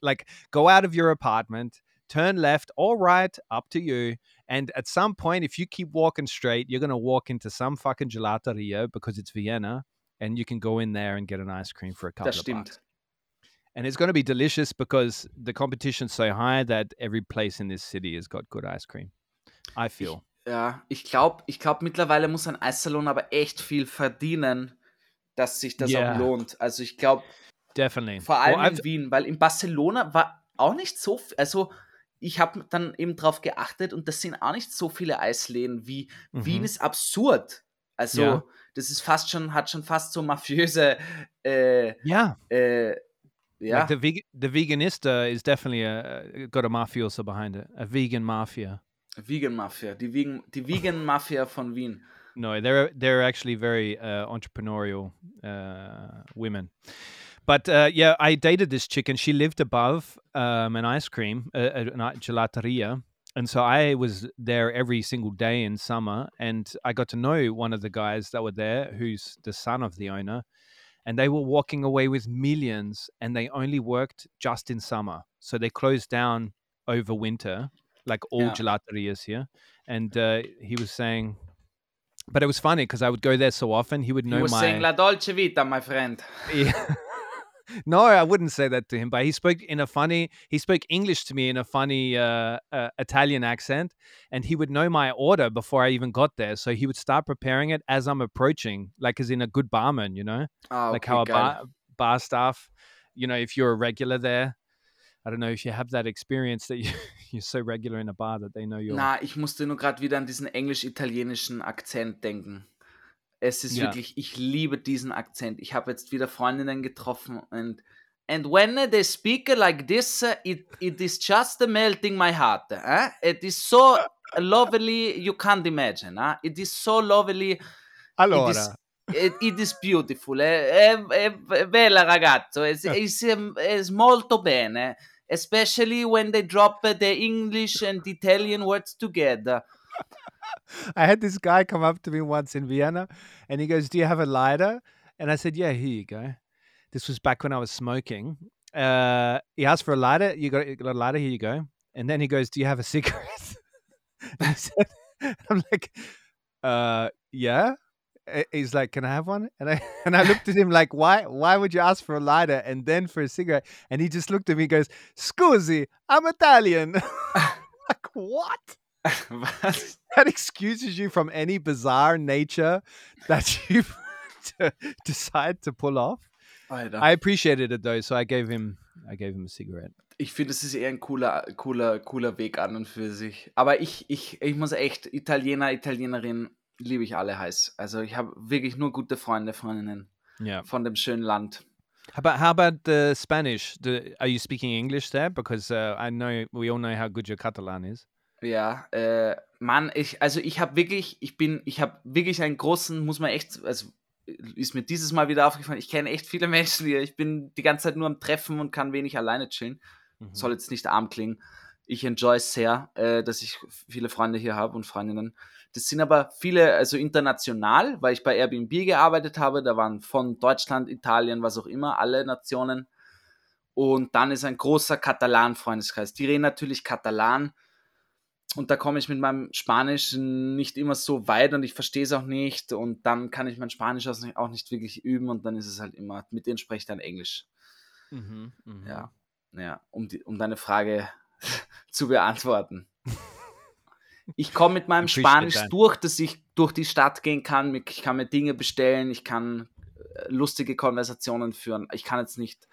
like go out of your apartment, turn left or right, up to you. And at some point, if you keep walking straight, you're gonna walk into some fucking gelateria because it's Vienna, and you can go in there and get an ice cream for a couple das of stimmt. bucks and it's going to be delicious because the competition's so high that every place in this city has got good ice cream. I feel. Ich, ja, ich glaube, ich glaube mittlerweile muss ein Eissalon aber echt viel verdienen, dass sich das yeah. auch lohnt. Also ich glaube, definitely. Vor allem well, in Wien, weil in Barcelona war auch nicht so, also ich habe dann eben drauf geachtet und das sind auch nicht so viele Eisläden wie mhm. Wien ist absurd. Also ja. das ist fast schon, hat schon fast so mafiöse äh, ja. Äh, yeah. Like the veg- the veganista is definitely a, got a mafioso behind it, a vegan mafia. A vegan mafia, die vegan, die vegan [laughs] mafia von Wien. No, they're they're actually very uh, entrepreneurial uh, women. But uh, yeah, I dated this chick and she lived above um, an ice cream, uh, a gelateria. And so I was there every single day in summer, and I got to know one of the guys that were there, who's the son of the owner and they were walking away with millions and they only worked just in summer so they closed down over winter like all yeah. gelaterias here and uh, he was saying but it was funny because I would go there so often. He would know he was my. saying La Dolce Vita, my friend. Yeah. [laughs] [laughs] no, I wouldn't say that to him, but he spoke in a funny, he spoke English to me in a funny uh, uh, Italian accent, and he would know my order before I even got there. So he would start preparing it as I'm approaching, like as in a good barman, you know, oh, like how a bar, bar staff, you know, if you're a regular there. I don't know if you have that experience that you, [laughs] you're so regular in a bar that they know you're. Na, ich musste nur gerade wieder an diesen englisch-italienischen Akzent denken. Es ist Ja. wirklich, ich liebe diesen Akzent. Ich habe jetzt wieder Freundinnen getroffen und and when they speak like this, uh, it, it is just melting my heart. eh? It is so lovely, you can't imagine. eh? It is so lovely. It Allora, is, it, it is beautiful. È, è- è bella ragazzo. È, è, è molto bene. Especially when they drop the English and Italian words together. I had this guy come up to me once in Vienna and he goes, Do you have a lighter? And I said, Yeah, here you go. This was back when I was smoking. Uh, he asked for a lighter. You got, you got a lighter? Here you go. And then he goes, Do you have a cigarette? [laughs] he said, [laughs] I'm like, uh, Yeah. He's like, "Can I have one?" And I [laughs] and I looked at him like, "Why? Why would you ask for a lighter and then for a cigarette?" And he just looked at me, and goes, "Scusi, I'm Italian." like what? Was? [laughs] that excuses you from any bizarre nature that [laughs] you decide to pull off. Alter. I appreciated it though, so I gave him I gave him a cigarette. Ich finde, es ist eher ein cooler, cooler, cooler Weg an und für sich. Aber ich, ich, ich muss echt, Italiener, Italienerin, liebe ich alle heiß. Also ich habe wirklich nur gute Freunde, Freundinnen Yeah. von dem schönen Land. How about how about the Spanish? The, are you speaking English there? Because uh, I know we all know how good your Catalan is. Ja, äh, Mann, ich, also ich habe wirklich, ich bin, ich habe wirklich einen großen, muss man echt, also ist mir dieses Mal wieder aufgefallen, ich kenne echt viele [laughs] Menschen hier. Ich bin die ganze Zeit nur am Treffen und kann wenig alleine chillen. Mhm. soll jetzt nicht arm klingen. Ich enjoy es sehr, äh, dass ich viele Freunde hier habe und Freundinnen. Das sind aber viele, also international, weil ich bei Airbnb gearbeitet habe. Da waren von Deutschland, Italien, was auch immer, alle Nationen. Und dann ist ein großer Katalan-Freundeskreis. Die reden natürlich Katalan. Und da komme ich mit meinem Spanisch nicht immer so weit und ich verstehe es auch nicht. Und dann kann ich mein Spanisch auch nicht- wirklich üben und dann ist es halt immer, mit denen spreche ich dann Englisch. Mhm, mhm. Ja, ja um, die, um deine Frage [laughs] zu beantworten. Ich komme mit meinem Spanisch durch, dass ich durch die Stadt gehen kann. Ich kann mir Dinge bestellen, ich kann äh, lustige Konversationen führen. Ich kann jetzt nicht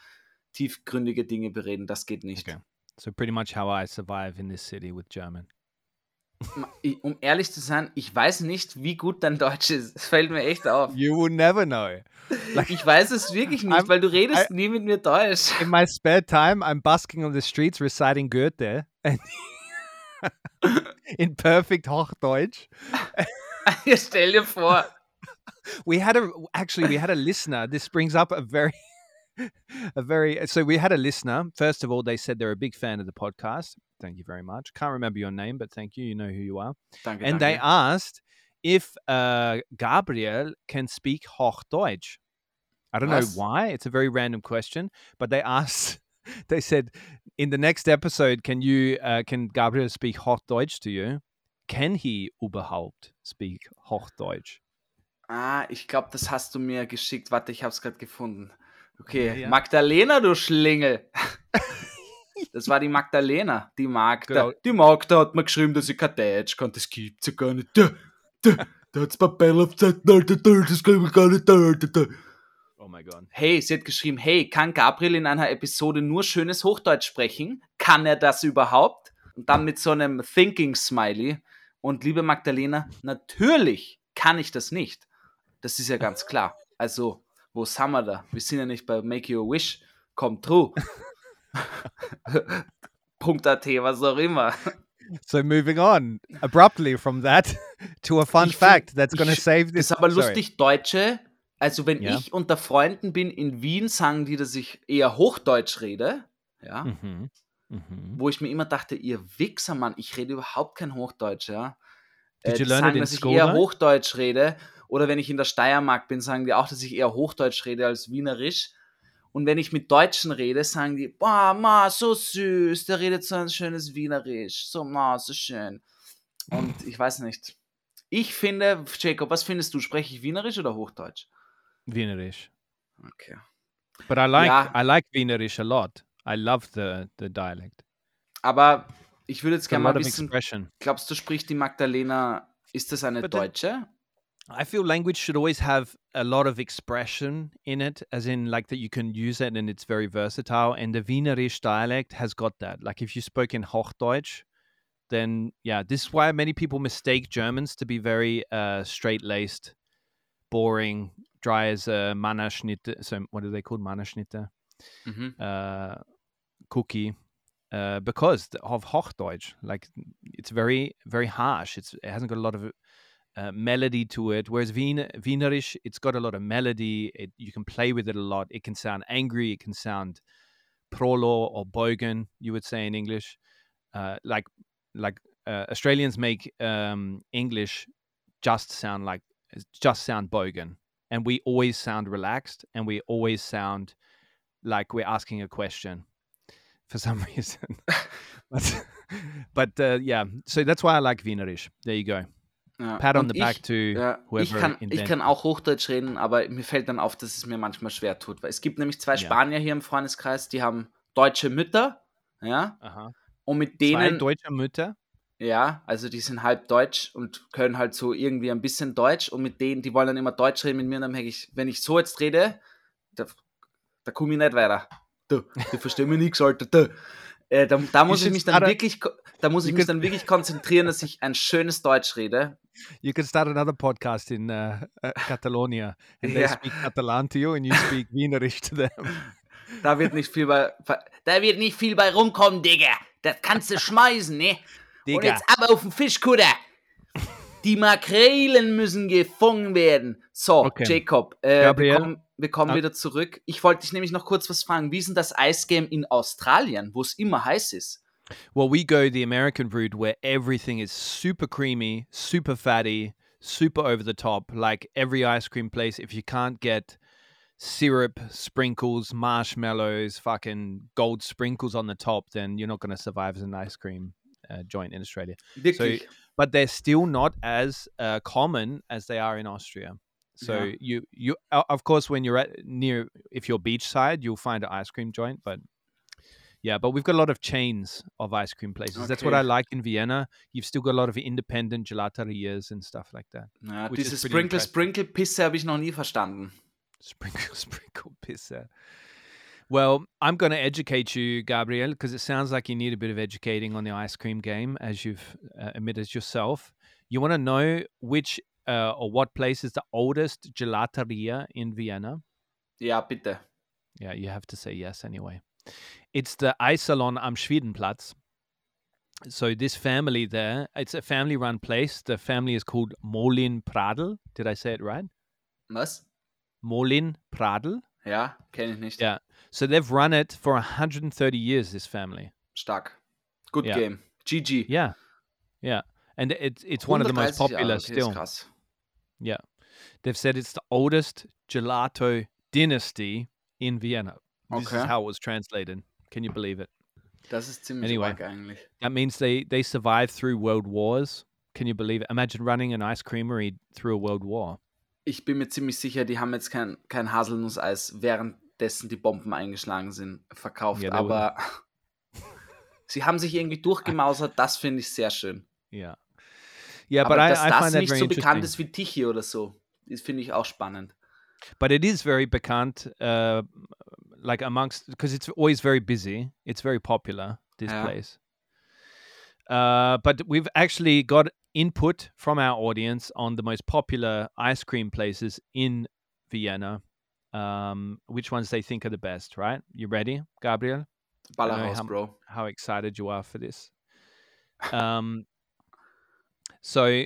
tiefgründige Dinge bereden, das geht nicht. Okay. So pretty much how I survive in this city with German. Um ehrlich zu sein, ich weiß nicht, wie gut dein Deutsch ist. Es fällt mir echt auf. You will never know. Ich weiß es wirklich nicht, I'm- weil du redest nie mit mir Deutsch. In my spare time, I'm busking on the streets reciting Goethe [laughs] in perfect Hochdeutsch. [laughs] Stell dir vor. we had a actually we had a listener this brings up a very a very so we had a listener. First of all they said they're a big fan of the podcast. Thank you very much. Can't remember your name but thank you. You know who you are. Danke, and they asked if uh, gabriel can speak hochdeutsch. I don't Was? know why. It's a very random question but they asked [laughs] they said in the next episode can you uh, can gabriel speak hochdeutsch to you? Can he überhaupt speak hochdeutsch? Ah, ich glaube, das hast du mir geschickt. Warte, ich habe es gerade gefunden. Okay, Ja, ja. Magdalena, du Schlingel. [laughs] das war die Magdalena, die Magda. Genau. Die Magda hat mir geschrieben, dass ich kein Deutsch kann. Das gibt's ja gar nicht. Da, da, da hat's Seite, da, da, das kann ich gar nicht. Da, da, da. oh my god Hey, sie hat geschrieben, hey, kann Gabriel in einer Episode nur schönes Hochdeutsch sprechen? Kann er das überhaupt? Und dann mit so einem Thinking-Smiley. Und liebe Magdalena, natürlich kann ich das nicht. Das ist ja ganz klar. Also, wo sind wir da? Wir sind ja nicht bei Make Your Wish, come true. [laughs] Punkt.at, was auch immer. So moving on abruptly from that to a fun Ich find- fact that's going to ich- save this. Ist aber sorry. lustig, Deutsche, also wenn Ja. ich unter Freunden bin in Wien, sagen die, dass ich eher Hochdeutsch rede. Ja. Mhm. Mhm. wo ich mir immer dachte, ihr Wichser, Mann, ich rede überhaupt kein Hochdeutsch, ja. Did Äh, you die learn sagen, dass ich eher? Hochdeutsch rede. Oder wenn ich in der Steiermark bin, sagen die auch, dass ich eher Hochdeutsch rede als Wienerisch. Und wenn ich mit Deutschen rede, sagen die, boah, ma, so süß, der redet so ein schönes Wienerisch. So, ma, so schön. Und ich weiß nicht. Ich finde, Jacob, was findest du? Spreche ich Wienerisch oder Hochdeutsch? Wienerisch. Okay. But I like Ja. I like Wienerisch a lot. I love the the dialect. Aber ich würde jetzt gerne mal wissen, glaubst du, spricht die Magdalena, ist das eine But then- Deutsche? I feel language should always have a lot of expression in it, as in like that you can use it and it's very versatile. And the Wienerisch dialect has got that. Like if you spoke in Hochdeutsch, then yeah, this is why many people mistake Germans to be very uh, straight laced, boring, dry as a Mannerschnitte. So what are they called? Mannerschnitte, Mhm. uh, cookie. Uh, because of Hochdeutsch, like it's very, very harsh. It's it hasn't got a lot of uh, melody to it. Whereas Wien, Wienerisch, it's got a lot of melody. It, you can play with it a lot. It can sound angry. It can sound prolo or bogen, you would say in English. Uh, like like uh, Australians make um, English just sound like just sound bogan, and we always sound relaxed, and we always sound like we're asking a question [laughs] for some reason. [laughs] but but uh, yeah, so that's why I like Wienerisch. There you go. Ja. Pat on Und the back ich, to ja, whoever ich, kann, ich kann auch Hochdeutsch reden, aber mir fällt dann auf, dass es mir manchmal schwer tut. Weil es gibt nämlich zwei. Spanier hier im Freundeskreis, die haben deutsche Mütter, ja, Aha. und mit Zwei denen, deutsche Mütter. ja, also die sind halb deutsch und können halt so irgendwie ein bisschen Deutsch und mit denen, die wollen dann immer Deutsch reden mit mir und dann merke ich, wenn ich so jetzt rede, da, da komme ich nicht weiter. Du, du verstehst mich nichts, Alter, du. Äh, da, da muss ich should mich dann wirklich, da muss ich mich dann wirklich konzentrieren, dass ich ein schönes Deutsch rede. You could start another podcast in uh, uh, Catalonia, and they Yeah. speak Catalan to you, and you speak Wienerisch to them. [laughs] Da wird nicht viel bei, da wird nicht viel bei rumkommen, Digga. Das kannst du schmeißen, ne? Und Digga. jetzt ab auf den Fischkutter. Die Makrelen müssen gefangen werden. So, Okay. Jacob, äh, Gabriel? Wir kommen Ah. wieder zurück. Ich wollte dich nämlich noch kurz was fragen. Wie ist denn das in Australien, wo es immer heiß ist? Well, we go the American route where everything is super creamy, super fatty, super over the top. Like every ice cream place, if you can't get syrup, sprinkles, marshmallows, fucking gold sprinkles on the top, then you're not going to survive as an ice cream uh, joint in Australia. Wirklich? But they're still not as uh, common as they are in Austria. So Yeah. you you of course when you're at near if you're beachside you'll find an ice cream joint, but yeah, but we've got a lot of chains of ice cream places. That's what I like in Vienna. You've still got a lot of independent gelaterias and stuff like that. ja, diese Sprinkle. Sprinkle Pisse habe ich noch nie verstanden. Sprinkle, [laughs] sprinkle pizza. Well, I'm going to educate you, Gabriel, because it sounds like you need a bit of educating on the ice cream game, as you've uh, admitted yourself. You want to know which uh, or what place is the oldest gelateria in Vienna? Yeah, bitte. Yeah, you have to say yes anyway. It's the Eisalon am Schwedenplatz. So this family there, it's a family-run place. The family is called Molin Pradel. Did I say it right? Was? Molin Pradel. Ja, kenne ich nicht. Yeah. So they've run it for 130 years, this family. Stark. Good Ja. game. GG. Yeah. Yeah. And it's it's one of the most popular Jahre, still. Krass. Yeah. They've said it's the oldest gelato dynasty in Vienna. This Okay. is how it was translated. Can you believe it? Das ist ziemlich Anyway. eigentlich. That means they they survived through world wars. Can you believe it? Imagine running an ice creamery through a world war. Ich bin mir ziemlich sicher, die haben jetzt kein, kein Haselnusseis, währenddessen die Bomben eingeschlagen sind, verkauft. Ja, der aber [laughs] sie haben sich irgendwie durchgemausert. Das finde ich sehr schön. Yeah. Yeah, aber but I, dass I das nicht so bekannt ist wie Tichy oder so, das finde ich auch spannend. but it is very bekannt uh like amongst because it's always very busy it's very popular this Yeah. place uh but we've actually got input from our audience on the most popular ice cream places in vienna um which ones they think are the best right you ready gabriel Baller I know raus, how- Bro. how excited you are for this. Um, so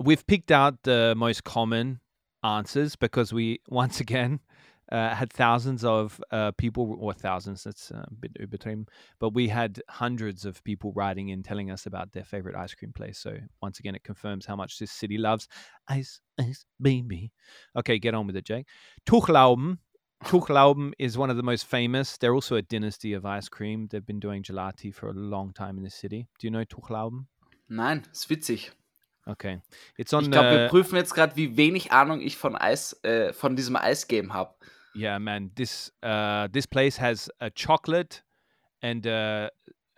we've picked out the most common answers because we [laughs] once again uh, had thousands of uh, people, or thousands, that's a bit übertrieben, but we had hundreds of people writing in telling us about their favorite ice cream place. So once again, it confirms how much this city loves ice, ice, baby. Okay, get on with it, Jake. Tuchlauben. Tuchlauben is one of the most famous. They're also a dynasty of ice cream. They've been doing gelati for a long time in the city. Do you know Tuchlauben? Nein, ist witzig. Okay, it's on Ich glaube, wir the prüfen jetzt gerade, wie wenig Ahnung ich von Eis, äh, von diesem Eisgame habe. yeah, man. This uh, this place has a chocolate and uh,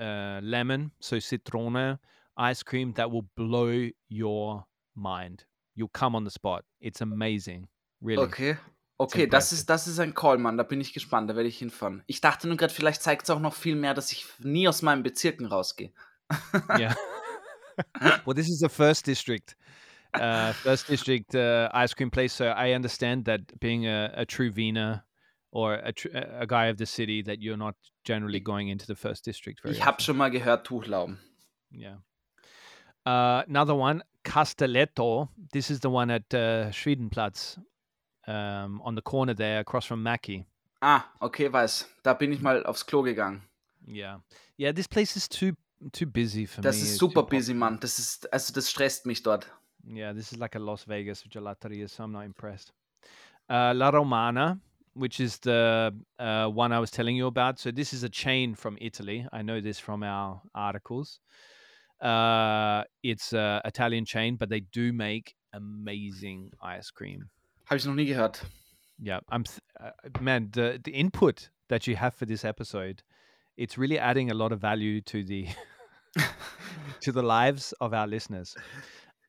uh, lemon, so citrone ice cream that will blow your mind. you'll come on the spot. It's amazing. Really. Okay. Okay, das ist, das ist ein Call, Mann. Da bin ich gespannt. Da werde ich hinfahren. Ich dachte nur gerade, vielleicht zeigt es auch noch viel mehr, dass ich nie aus meinen Bezirken rausgehe. yeah. [laughs] [laughs] well, this is the first district. Uh, first district uh, ice cream place. So I understand that being a, a true Wiener or a, a guy of the city, that you're not generally going into the first district. Very ich habe schon mal gehört, Tuchlauben. Yeah. Uh, another one, Castelletto. This is the one at uh, Schwedenplatz um, on the corner there across from Mackie. Ah, okay, weiß. Da bin ich mal aufs Klo gegangen. Yeah. Yeah, this place is too too busy for das me. Das ist super busy, Mann. Das ist also das stresst mich dort. Yeah, this is like a Las Vegas gelateria, so I'm not impressed. Uh, La Romana, which is the uh, one I was telling you about. So this is a chain from Italy. I know this from our articles. Uh, it's an Italian chain, but they do make amazing ice cream. Habe ich noch nie gehört. Yeah, I'm th- uh, man. The the input that you have for this episode, it's really adding a lot of value to the [laughs] to the lives of our listeners.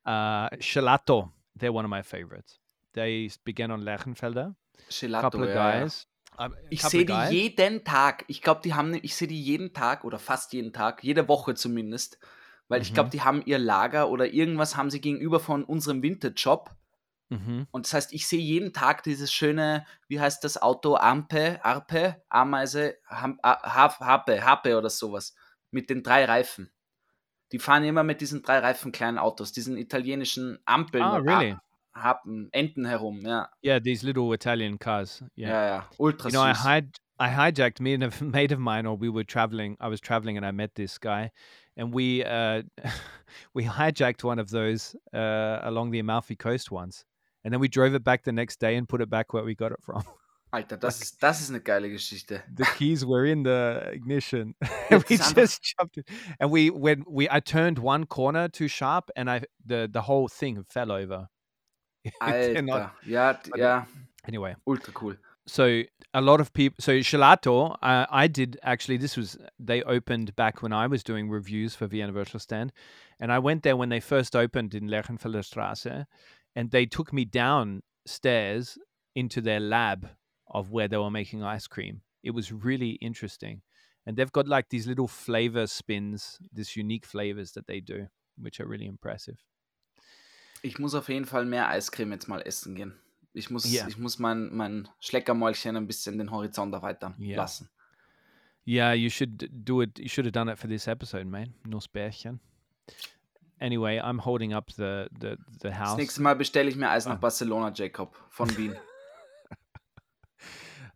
Uh, Gelato, they're one of my favorites. They began on Lerchenfelder. Gelato, couple of ja, guys. Ja. Um, ich sehe die jeden Tag. Ich glaube, die haben, ich sehe die jeden Tag oder fast jeden Tag, jede Woche zumindest, weil mhm. ich glaube, die haben ihr Lager oder irgendwas haben sie gegenüber von unserem Vintage-Shop. Mhm. Und das heißt, ich sehe jeden Tag dieses schöne, wie heißt das Auto, Ampe, Arpe, Ameise, Hape, Hape oder sowas, mit den drei Reifen. Die fahren immer mit diesen drei Reifen kleinen Autos, diesen italienischen Ampeln. Ah, really? Happen, Enten herum, ja. Yeah, these little Italian cars. Yeah, ja, ja. ultra You know, I, hi I hijacked me and a [laughs] mate of mine, or we were traveling. I was traveling and I met this guy, and we uh, [laughs] we hijacked one of those uh, along the Amalfi coast once, and then we drove it back the next day and put it back where we got it from. [laughs] Alter, das, like, ist, das ist eine geile Geschichte. The keys were in the ignition. [laughs] [laughs] and we just jumped in. And we when we I turned one corner too sharp and I the the whole thing fell over. Alter, ja, ja. Anyway. Ultra cool. So a lot of people so Gelato, uh, I did actually this was they opened back when I was doing reviews for Vienna Virtual Stand and I went there when they first opened in Lerchenfelder Straße and they took me downstairs into their lab of where they were making ice cream. It was really interesting. And they've got like these little flavor spins, these unique flavors that they do, which are really impressive. Ich muss auf jeden Fall mehr Eiscreme jetzt mal essen gehen. Ich muss, yeah. ich muss mein, mein Schleckermäulchen ein bisschen den Horizont erweitern yeah. lassen. Yeah, you should do it. You should have done it for this episode, man. Nussbärchen. Anyway, I'm holding up the, the, the house. Das nächste Mal bestelle ich mir Eis nach ah. Barcelona, Jacob, von [laughs] Wien.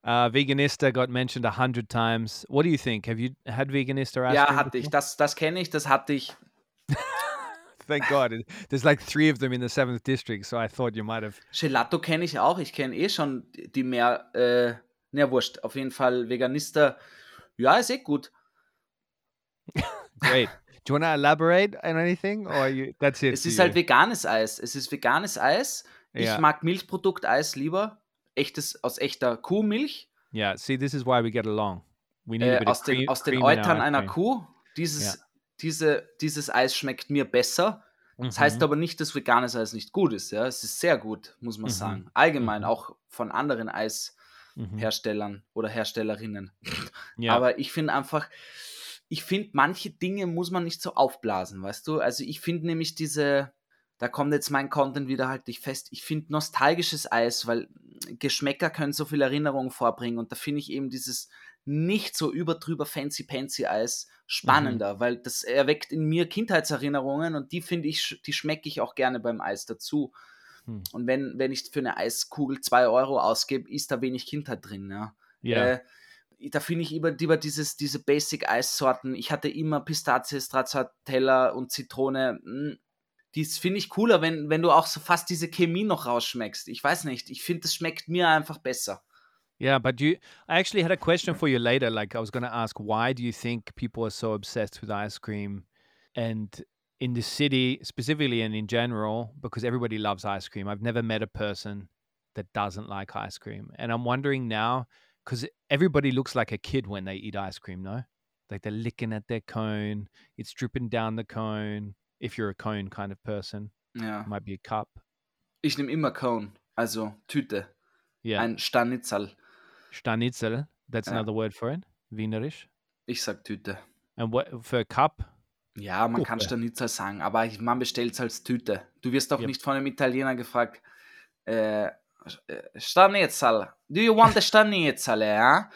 Uh, Veganista got mentioned a hundred times. What do you think? Have you had Veganista? Ja, hatte before? ich. Das, das kenne ich. Das hatte ich. [laughs] Thank God. There's like three of them in the seventh district, so I thought you might have. Gelato kenne ich auch. Ich kenne eh schon die mehr. Äh, na, wurscht. Auf jeden Fall Veganista. Ja, ist eh gut. [laughs] Great. Do you want to elaborate on anything? Or you, that's it? Es ist halt veganes Eis. Es ist veganes Eis. Ich yeah. mag Milchprodukteis lieber echtes, aus echter Kuhmilch. Yeah, see, this is why we get along. We need äh, aus, den, cream, aus den Eutern einer Kuh. Dieses, yeah. diese, dieses Eis schmeckt mir besser. Das mhm. heißt aber nicht, dass veganes Eis nicht gut ist. Ja? Es ist sehr gut, muss man mhm. sagen. Allgemein, mhm. auch von anderen Eisherstellern mhm. oder Herstellerinnen. Ja. Aber ich finde einfach, ich finde, manche Dinge muss man nicht so aufblasen, weißt du? Also ich finde nämlich diese, da kommt jetzt mein Content wieder halt nicht fest. Ich finde nostalgisches Eis, weil Geschmäcker können so viel Erinnerungen vorbringen und da finde ich eben dieses nicht so überdrüber fancy pancy Eis spannender, mhm. weil das erweckt in mir Kindheitserinnerungen und die finde ich, die schmecke ich auch gerne beim Eis dazu. Mhm. Und wenn, wenn ich für eine Eiskugel zwei Euro ausgebe, ist da wenig Kindheit drin, ja. Yeah. Äh, da finde ich über, über dieses, diese Basic-Eissorten. Ich hatte immer Pistazie, Stracciatella und Zitrone. Hm, das finde ich cooler, wenn, wenn du auch so fast diese Chemie noch rausschmeckst. Ich weiß nicht, ich finde, das schmeckt mir einfach besser. Yeah, but you, I actually had a question for you later. Like, I was to ask, why do you think people are so obsessed with ice cream? And in the city, specifically and in general, because everybody loves ice cream. I've never met a person that doesn't like ice cream. And I'm wondering now, because everybody looks like a kid when they eat ice cream, no? Like they're licking at their cone, it's dripping down the cone if you're a cone kind of person. Yeah. It might be a cup. Ich nehme immer Cone, also Tüte. Yeah. Ein Stanitzel. Stanitzel. That's Ja. another word for it. Wienerisch. Ich sag Tüte. And what for a cup? Ja, man kann Tüte. Stanitzel sagen, aber man bestellt es als Tüte. Du wirst auch Ja. nicht von einem Italiener gefragt, äh, äh, Stanitzel. Do you want a Stanitzel, ja?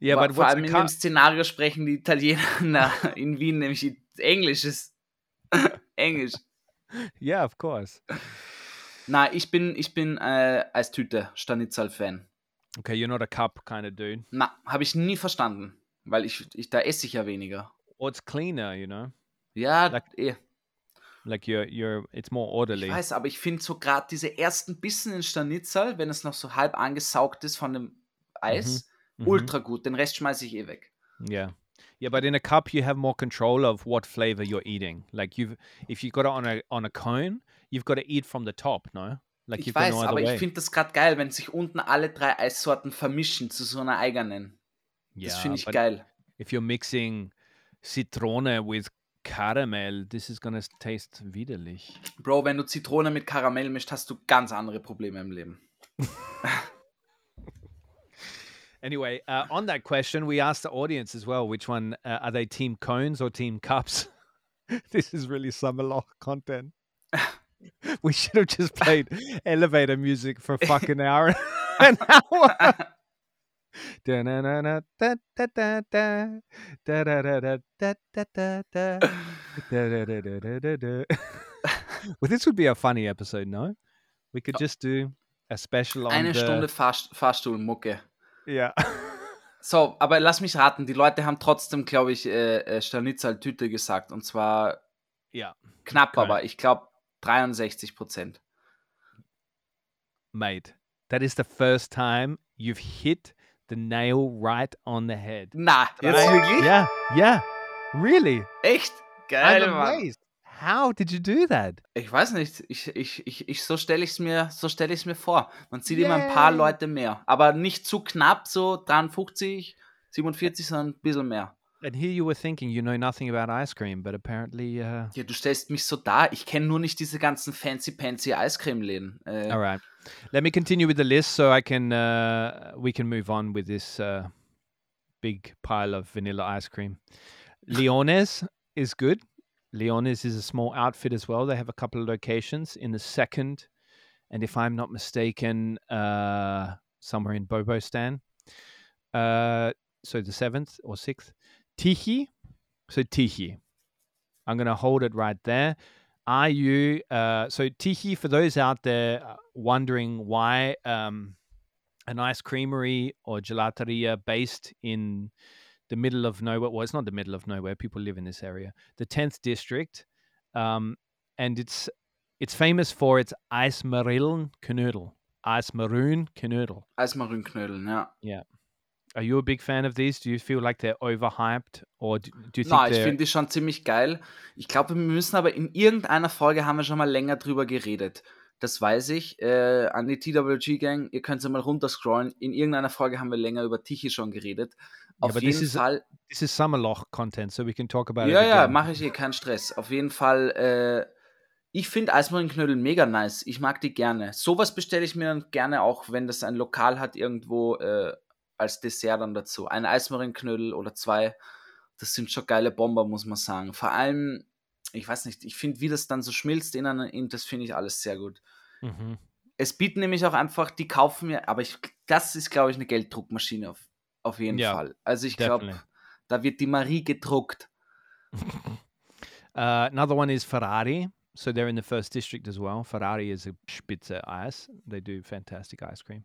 Yeah, Vor- but Vor allem in dem Szenario sprechen die Italiener [laughs] na, in Wien nämlich Englisches. [laughs] Englisch. Yeah, of course. Na, ich bin, ich bin äh, als Tüte Stanitzel-Fan. Okay, you're not a cup kind of dude. Na, habe ich nie verstanden, weil ich, ich da esse ich ja weniger. Or it's cleaner, you know. Ja, Like- eh. Like you're you're it's more Ich orderly. weiß, aber ich finde so gerade diese ersten Bissen in Stanitzel, wenn es noch so halb angesaugt ist von dem Eis, Mhm. ultra gut. Den Rest schmeiße ich eh weg. Yeah. Yeah, but in a cup you have more control of what flavor you're eating. Like you've if you got it on a on a cone, you've got to eat from the top, no? Like Ich you've got weiß, no aber way. ich finde das gerade geil, wenn sich unten alle drei Eissorten vermischen zu so einer eigenen. yeah, Das finde ich geil. if you're mixing Citrone with caramel, this is gonna taste widerlich. Bro, wenn du Zitrone mit Karamell mischt, hast du ganz andere Probleme im Leben. [laughs] Anyway, uh, on that question, we asked the audience as well. Which one uh, are they? Team cones or team cups? [laughs] this is really summer lock content. [laughs] we should have just played elevator music for a fucking hour. An hour. [laughs] Well, this would be a funny episode, no? We could just do a special on Eine the... Stunde Fahrst Fahrstuhlmucke. Yeah. [laughs] So, aber lass mich raten, die Leute haben trotzdem, glaube ich, äh, äh, Stanitzel-Tüte gesagt. Und zwar yeah. knapp, Geil. aber ich glaube 63 Prozent. mate, that is the first time you've hit the nail right on the head. Na, jetzt Right? wirklich? Yeah, yeah, really. Echt? I'm Geil, amazed. How did you do that? Ich weiß nicht, ich, ich, ich, ich, so stelle ich es mir, so stell ich's mir vor. Man sieht immer ein paar Yay. Leute mehr, aber nicht zu knapp, so 53, 47, sondern ein bisschen mehr. And here you were thinking you know nothing about ice cream, but apparently, uh, Ja, du stellst mich so dar, ich kenne nur nicht diese ganzen fancy-pancy Eiscremeläden. Äh, all right. Let me continue with the list so I can uh, we can move on with this uh, big pile of vanilla ice cream. Leones is good. Leones is a small outfit as well. They have a couple of locations in the second, and if I'm not mistaken, uh, somewhere in Bobostan. Uh, so the seventh or sixth. Tihi. So Tihi. I'm going to hold it right there. Are you uh, so Tihi? For those out there uh, wondering why um, an ice creamery or gelateria based in the middle of nowhere. Well, it's not the middle of nowhere. People live in this area. The tenth district, um, and it's it's famous for its ice marillen knödel, ice maroon knödel. Eismarienknödeln, ja. Are you a big fan of these? Do you feel like they're overhyped, or do, do you think Na, ich finde die schon ziemlich geil. Ich glaube, wir müssen aber in irgendeiner Folge haben wir schon mal länger drüber geredet. Das weiß ich. Äh, an die TWG-Gang, ihr könnt ja mal runterscrollen. In irgendeiner Folge haben wir länger über Tichy schon geredet. Auf this jeden is- Fall. this is Summerloch content, so we can talk about Ja, it. ja, again. mache ich eh keinen Stress. Auf jeden Fall, äh, ich finde Eismarienknödel mega nice. Ich mag die gerne. Sowas bestelle ich mir dann gerne auch, wenn das ein Lokal hat, irgendwo äh, als Dessert dann dazu. Ein Eismarienknödel oder zwei, das sind schon geile Bomber, muss man sagen. Vor allem, ich weiß nicht, ich finde, wie das dann so schmilzt in- das finde ich alles sehr gut. Mhm. Es bieten nämlich auch einfach, die kaufen mir, aber ich, das ist, glaube ich, eine Gelddruckmaschine auf, auf jeden Ja, Fall. Also ich glaube, da wird die Marie gedruckt. Uh, [laughs] another one is Ferrari. So they're in the first district as well. Ferrari is a Spitze ice. They do fantastic ice cream.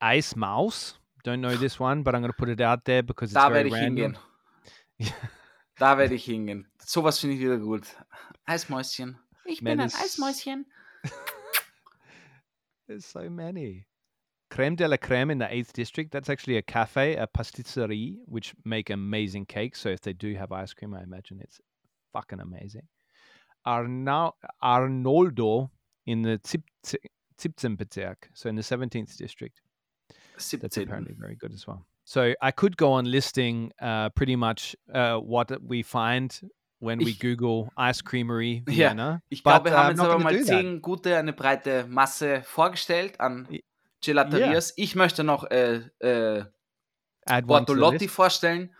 Ice Mouse. Don't know this one, but I'm going to put it out there because it's Da very werde ich random. hingehen. [laughs] Da werde ich hingehen. Sowas finde ich wieder gut. Eismäuschen. Ich bin ein. Eismäuschen. [laughs] There's so many. Creme de la Creme in the 8th district. That's actually a cafe, a pastisserie, which make amazing cakes. So if they do have ice cream, I imagine it's fucking amazing. Arna- Arnoldo in the Zip- Zipzenbezirk, so in the 17th district. That's 17. apparently very good as well. So I could go on listing uh, pretty much uh, what we find when we Ich- Google Ice Creamery [laughs] Ja, Vienna. Ich but, glaube, wir uh, haben I'm jetzt aber mal zehn gute, eine breite Masse vorgestellt an Gelaterias. Ich möchte noch äh, äh, Bortolotti vorstellen.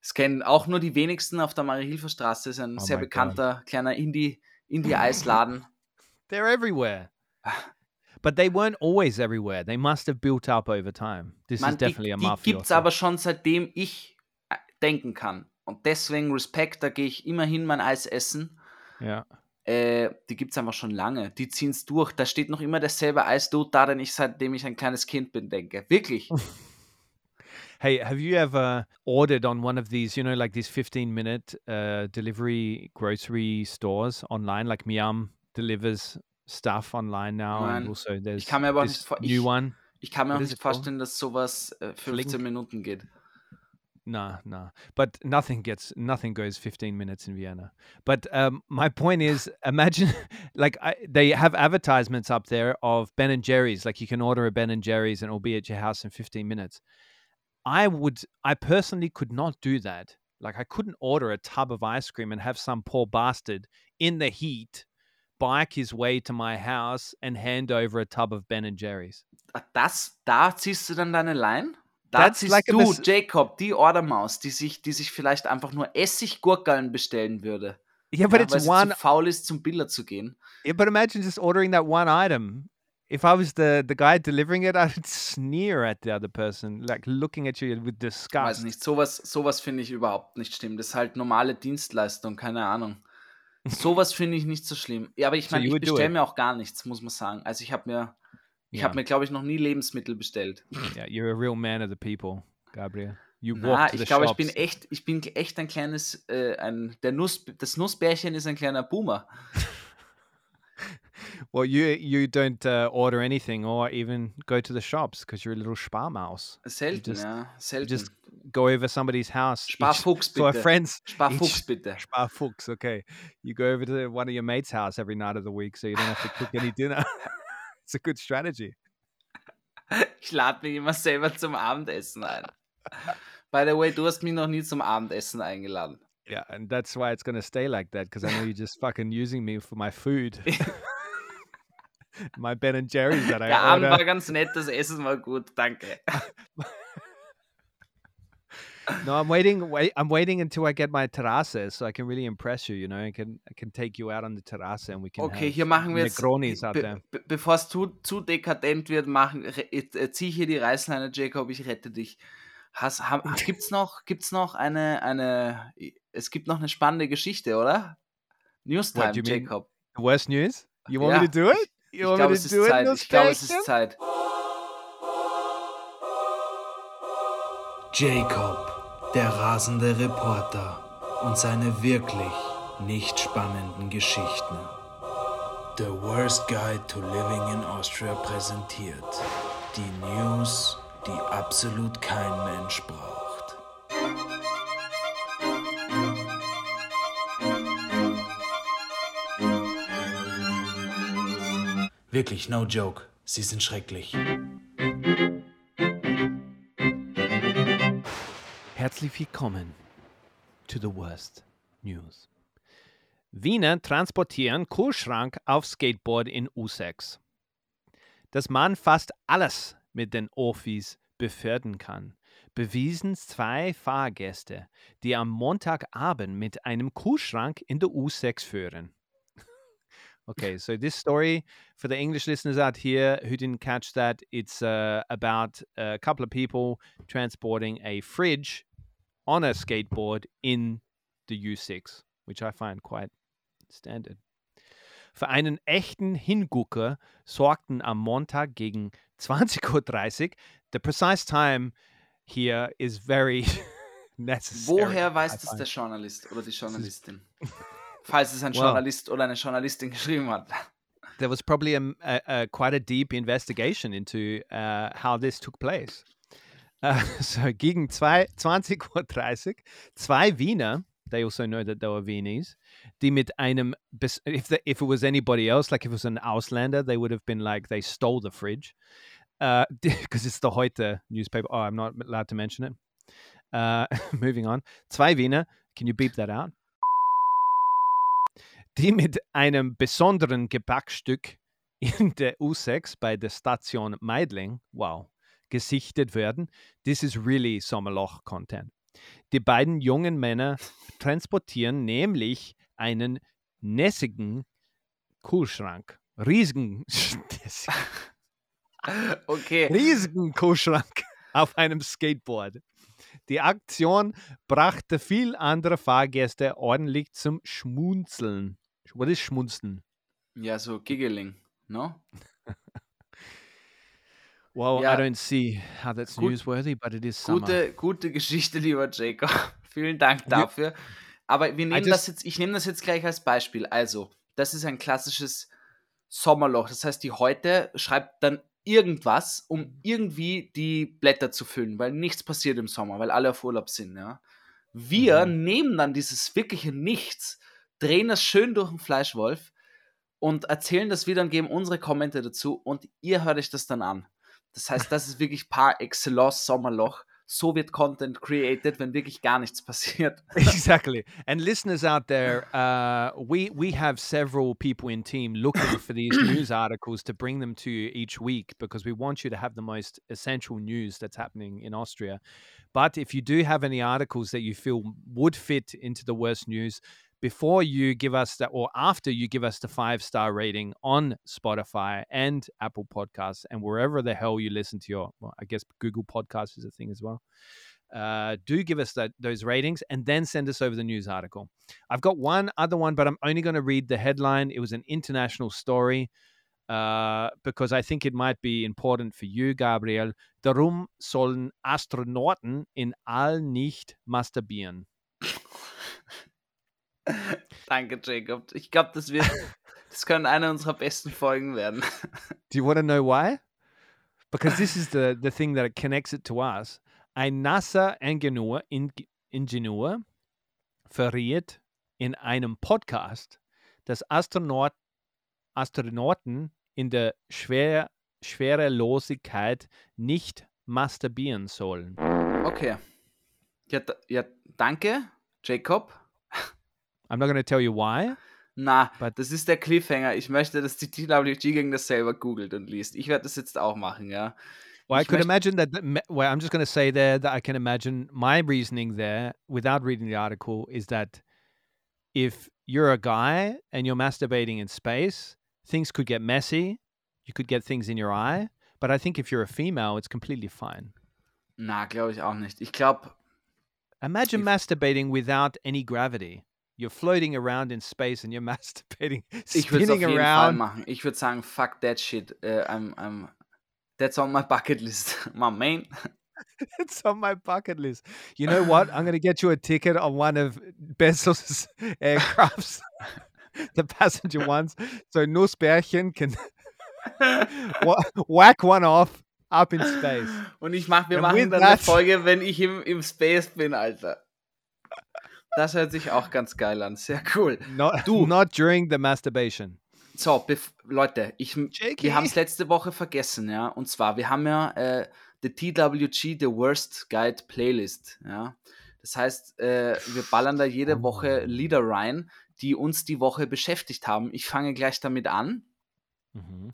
Das kennen auch nur die wenigsten auf der Marie-Hilfer Straße. ist ein Oh sehr my God. bekannter kleiner Indie- Indie-Eisladen. [laughs] They're everywhere. But they weren't always everywhere. They must have built up over time. This Man, is definitely die a die mafia. gibt es aber schon seitdem ich äh, denken kann. Und deswegen Respekt, da gehe ich immerhin mein Eis essen. Yeah. Äh, die gibt es einfach schon lange. Die ziehen's durch. Da steht noch immer derselbe Eisdude da, den ich seitdem ich ein kleines Kind bin, denke. Wirklich. [laughs] Hey, have you ever ordered on one of these, you know, like these 15 minute uh, delivery grocery stores online? Like Miam delivers stuff online now. Nein. And also there's kann mir aber nicht new ich- one. Ich kann mir auch What nicht vorstellen, dass sowas äh, 15 Flink? Minuten geht. No, no. But nothing gets nothing goes 15 minutes in Vienna. But um, my point is, [laughs] imagine like I, they have advertisements up there of Ben and Jerry's. Like you can order a Ben and Jerry's and it'll be at your house in 15 minutes. I would, I personally could not do that. Like I couldn't order a tub of ice cream and have some poor bastard in the heat bike his way to my house and hand over a tub of Ben and Jerry's. Ah, Das, da ziehst du dann deine Line? Da That's ziehst like du, Jacob, die Ordermaus, die sich, die sich vielleicht einfach nur Essiggurkeln bestellen würde. Yeah, but ja, it's weil one zu faul ist, zum Biller zu gehen. Yeah, but imagine just ordering that one item. If I was the the guy delivering it, [laughs] I'd sneer at the other person, like looking at you with Weiß disgust. nicht, sowas, sowas finde ich überhaupt nicht schlimm. Das ist halt normale Dienstleistung, keine Ahnung. Sowas finde ich nicht so schlimm. Ja, aber ich So meine, you ich bestelle mir auch gar nichts, muss man sagen. Also ich habe mir, ich Yeah. habe mir, glaube ich, noch nie Lebensmittel bestellt. [laughs] Yeah, you're a real man of the people, Gabriel. You Na, walk to the ich glaube, ich bin echt, ich bin echt ein kleines, äh, ein, der Nuss, das Nussbärchen ist ein kleiner Boomer. [laughs] well, you you don't uh, order anything or even go to the shops because you're a little sparmouse. Selten, just- ja, selten. Go over somebody's house. each- Sparfuchs our bitte. friends. [laughs] Sparfuchs each- bitte. Sparfuchs, okay. You go over to one of your mates' house every night of the week, so you don't have to cook any dinner. [laughs] it's a good strategy. Ich lade mich immer selber zum Abendessen ein. By the way, du hast mich noch nie zum Abendessen eingeladen. Yeah, and that's why it's gonna stay like that because I know you're just fucking using me for my food. [laughs] my Ben and Jerry's that I Der Abend war order. ganz nett, das Essen war gut, danke. [laughs] No, I'm waiting. Wait, I'm waiting until I get my terrasse so I can really impress you. You know, I can I can take you out on the terrasse and we can. Okay, have hier machen wir jetzt, Negronis out be there. be bevor es zu, zu dekadent wird, machen, re- äh, zieh hier die Reißleine, Jacob, ich rette dich. Has, ha, [laughs] gibt's noch, gibt's noch eine, eine, es gibt noch eine spannende Geschichte, oder? Newstime, What, you mean Jacob. The worst news? You want Ja, me to do it? Ich You want glaube, me es to ist? Zeit. Ich glaube, es ist Zeit. Jacob, der rasende Reporter und seine wirklich nicht spannenden Geschichten. The Worst Guide to Living in Austria präsentiert die News, die absolut kein Mensch braucht. Wirklich, no joke. Sie sind schrecklich. Herzlich willkommen to the worst news. Wiener transportieren Kühlschrank auf Skateboard in U6. Dass man fast alles mit den Ofis befördern kann, bewiesen zwei Fahrgäste, die am Montagabend mit einem Kühlschrank in der U6 führen. [laughs] Okay, so this story for the English listeners out here who didn't catch that, it's uh, about a couple of people transporting a fridge on a skateboard in the U6, which I find quite standard. Für einen echten Hingucker sorgten am Montag gegen [laughs] 20.30 Uhr. The precise time here is very [laughs] necessary. Woher weiß das der Journalist oder die [laughs] Journalistin? Falls es ein Wow. Journalist oder eine Journalistin geschrieben hat. there was probably a, a, a quite a deep investigation into uh, how this took place. Uh, so gegen zwei, 20.30 Uhr, zwei Wiener, they also know that they were Viennese, die mit einem, if, the, if it was anybody else, like if it was an Auslander, they would have been like, they stole the fridge. [laughs] Because it's the Heute newspaper. Oh, I'm not allowed to mention it. Uh, [laughs] moving on. Zwei Wiener, can you beep that out? die mit einem besonderen Gebackstück in der U6 bei der Station Meidling, wow, gesichtet werden. This is really Sommerloch-Content. Die beiden jungen Männer transportieren nämlich einen nässigen Kühlschrank. Riesigen, [laughs] Okay. riesigen Kühlschrank auf einem Skateboard. Die Aktion brachte viel andere Fahrgäste ordentlich zum Schmunzeln. Was ist Schmunzeln? Ja, so giggling, no? [laughs] Well, Ja. I don't see how that's Gut- newsworthy, but it is summer. Gute, gute Geschichte, lieber Jacob. [laughs] Vielen Dank dafür. Aber wir nehmen das jetzt, ich nehme das jetzt gleich als Beispiel. Also, das ist ein klassisches Sommerloch. Das heißt, die heute schreibt dann irgendwas, um irgendwie die Blätter zu füllen, weil nichts passiert im Sommer, weil alle auf Urlaub sind. Ja. Wir nehmen dann dieses wirkliche Nichts, drehen das schön durch den Fleischwolf und erzählen das wieder und geben unsere Kommente dazu und ihr hört euch das dann an. Das heißt, das ist wirklich par excellence Sommerloch. So wird Content created, wenn wirklich gar nichts passiert. [laughs] exactly. And listeners out there, uh, we we have several people in team looking for these [coughs] news articles to bring them to you each week because we want you to have the most essential news that's happening in Austria. But if you do have any articles that you feel would fit into the worst news, before you give us that or after you give us the five star rating on Spotify and Apple Podcasts and wherever the hell you listen to your, well, I guess Google Podcasts is a thing as well uh, do give us that, those ratings and then send us over the news article. I've got one other one, but I'm only going to read the headline. It was an international story uh, because I think it might be important for you, Gabriel. Darum sollen Astronauten in All nicht masturbieren. [laughs] Danke, Jacob. Ich glaube, das wird, das können eine unserer besten Folgen werden. [laughs] Do you want to know why? Because this is the, the thing that connects it to us. Ein NASA-Ingenieur Ingenieur verriet in einem Podcast, dass Astronaut, Astronauten in der Schwer, Schwerelosigkeit nicht masturbieren sollen. Okay. Ja, ja danke, Jacob. I'm not going to tell you why. Na, But- das ist der Cliffhanger. Ich möchte, dass die TWG gegen das selber googelt und liest. Ich werde das jetzt auch machen, ja. Well, I Ich could möcht- imagine that. that me- Well, I'm just going to say there that I can imagine my reasoning there, without reading the article, is that if you're a guy and you're masturbating in space, things could get messy. You could get things in your eye. But I think if you're a female, it's completely fine. Na, glaube ich auch nicht. Ich glaube, Imagine If- masturbating without any gravity. You're floating around in space and you're [laughs] masturbating, ich würde es spinning around. Ich würde sagen, fuck that shit. Äh, I'm, I'm, that's on my bucket list. [laughs] My main. [laughs] It's on my bucket list. You know what? I'm going to get you a ticket on one of Bezos' aircrafts, the passenger ones. So Nussbärchen can whack one off up in space. Und ich mach, wir And machen dann eine Folge, wenn ich im, im Space bin, Alter. Das hört sich auch ganz geil an. Sehr cool. Not, Du. not during the masturbation. So, Leute, ich, Jakey. wir haben es letzte Woche vergessen, ja. Und zwar, wir haben ja äh, the TWG, The Worst Guide Playlist, ja. Das heißt, äh, wir ballern da jede Woche Lieder rein, die uns die Woche beschäftigt haben. Ich fange gleich damit an. Mhm.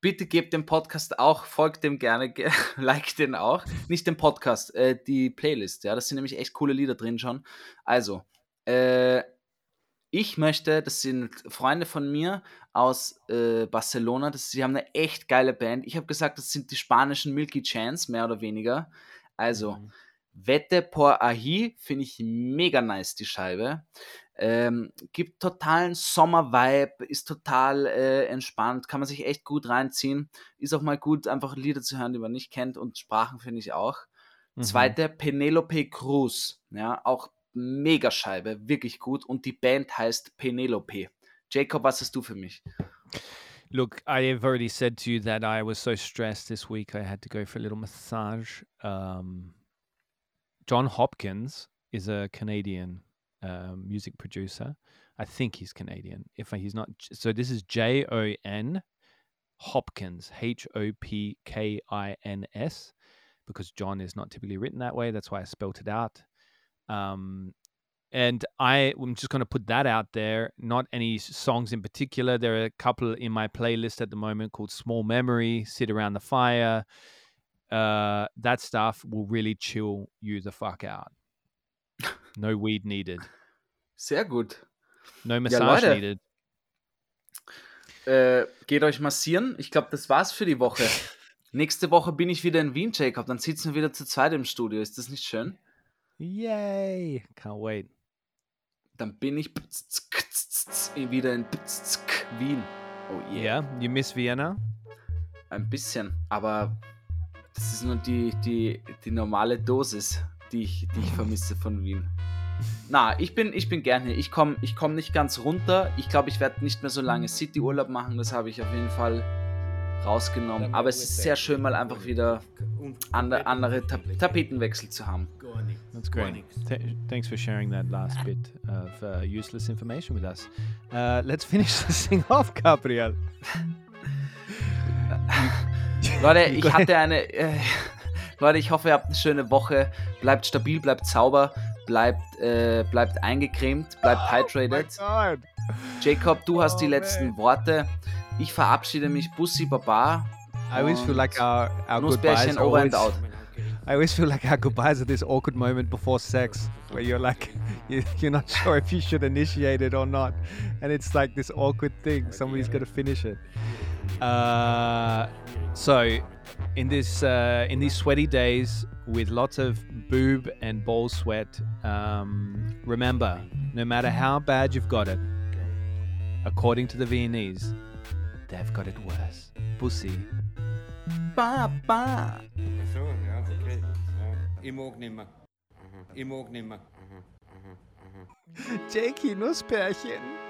Bitte gebt dem Podcast auch, folgt dem gerne, ge [laughs] like den auch. Nicht den Podcast, äh, die Playlist, ja. Das sind nämlich echt coole Lieder drin schon. Also, äh, ich möchte, das sind Freunde von mir aus äh, Barcelona, das, sie haben eine echt geile Band. Ich habe gesagt, das sind die spanischen Milky Chance, mehr oder weniger. Also, Mhm. Vete por Ahi finde ich mega nice, die Scheibe. Ähm, gibt totalen Sommer-Vibe, ist total äh, entspannt, kann man sich echt gut reinziehen. Ist auch mal gut, einfach Lieder zu hören, die man nicht kennt und Sprachen finde ich auch. Mhm. Zweite, Penelope Cruz. Ja, auch mega Scheibe, wirklich gut. Und die Band heißt Penelope. Jacob, was hast du für mich? Look, I have already said to you that I was so stressed this week. I had to go for a little massage. Um, John Hopkins is a Canadian uh, music producer. I think he's Canadian. If he's not, so this is J O N Hopkins, H O P K I N S, because John is not typically written that way. That's why I spelt it out. Um, and I am just going to put that out there. Not any songs in particular. There are a couple in my playlist at the moment called Small Memory, Sit Around the Fire. Uh, that stuff will really chill you the fuck out. No weed needed. Sehr gut. No massage Leute. needed. Äh, geht euch massieren. Ich glaube, das war's für die Woche. [laughs] Nächste Woche bin ich wieder in Wien, Jacob. Dann sitzen wir wieder zu zweit im Studio. Ist das nicht schön? Yay! Can't wait. Dann bin ich wieder in Wien. Oh yeah. Yeah, you miss Vienna? Ein bisschen, aber das ist nur die, die, die normale Dosis, die ich, die ich vermisse von Wien. Na, ich bin, ich bin gern hier. Ich komme ich komm nicht ganz runter. Ich glaube, ich werde nicht mehr so lange City-Urlaub machen. Das habe ich auf jeden Fall rausgenommen. Aber es ist sehr schön, mal einfach wieder andere, andere Ta Tapetenwechsel zu haben. That's great. Th- thanks for sharing that last bit of uh, useless information with us. Uh, let's finish [laughs] this thing off, Gabriel. [laughs] Leute, [laughs] ich hatte eine. Äh, [laughs] Leute, ich hoffe, ihr habt eine schöne Woche. Bleibt stabil, bleibt sauber, bleibt, äh, bleibt eingecremt, bleibt hydrated. God. Jacob, du hast die Oh, letzten man. Worte. Ich verabschiede mich. Bussi Baba. I always feel like our, our goodbyes Nussbärchen over always, and out. I always feel like our goodbyes are this awkward moment before sex where you're like, [laughs] you, you're not sure if you should initiate it or not. And it's like this awkward thing. Somebody's got to finish it. Uh, so, in this uh, in these sweaty days with lots of boob and ball sweat, um, remember, no matter how bad you've got it, according to the Viennese, they've got it worse. Pussy. Baba. Så, ja, okay. Ja. I mag nimmer. Aha. I mag nimmer. Jakey Nusspärchen.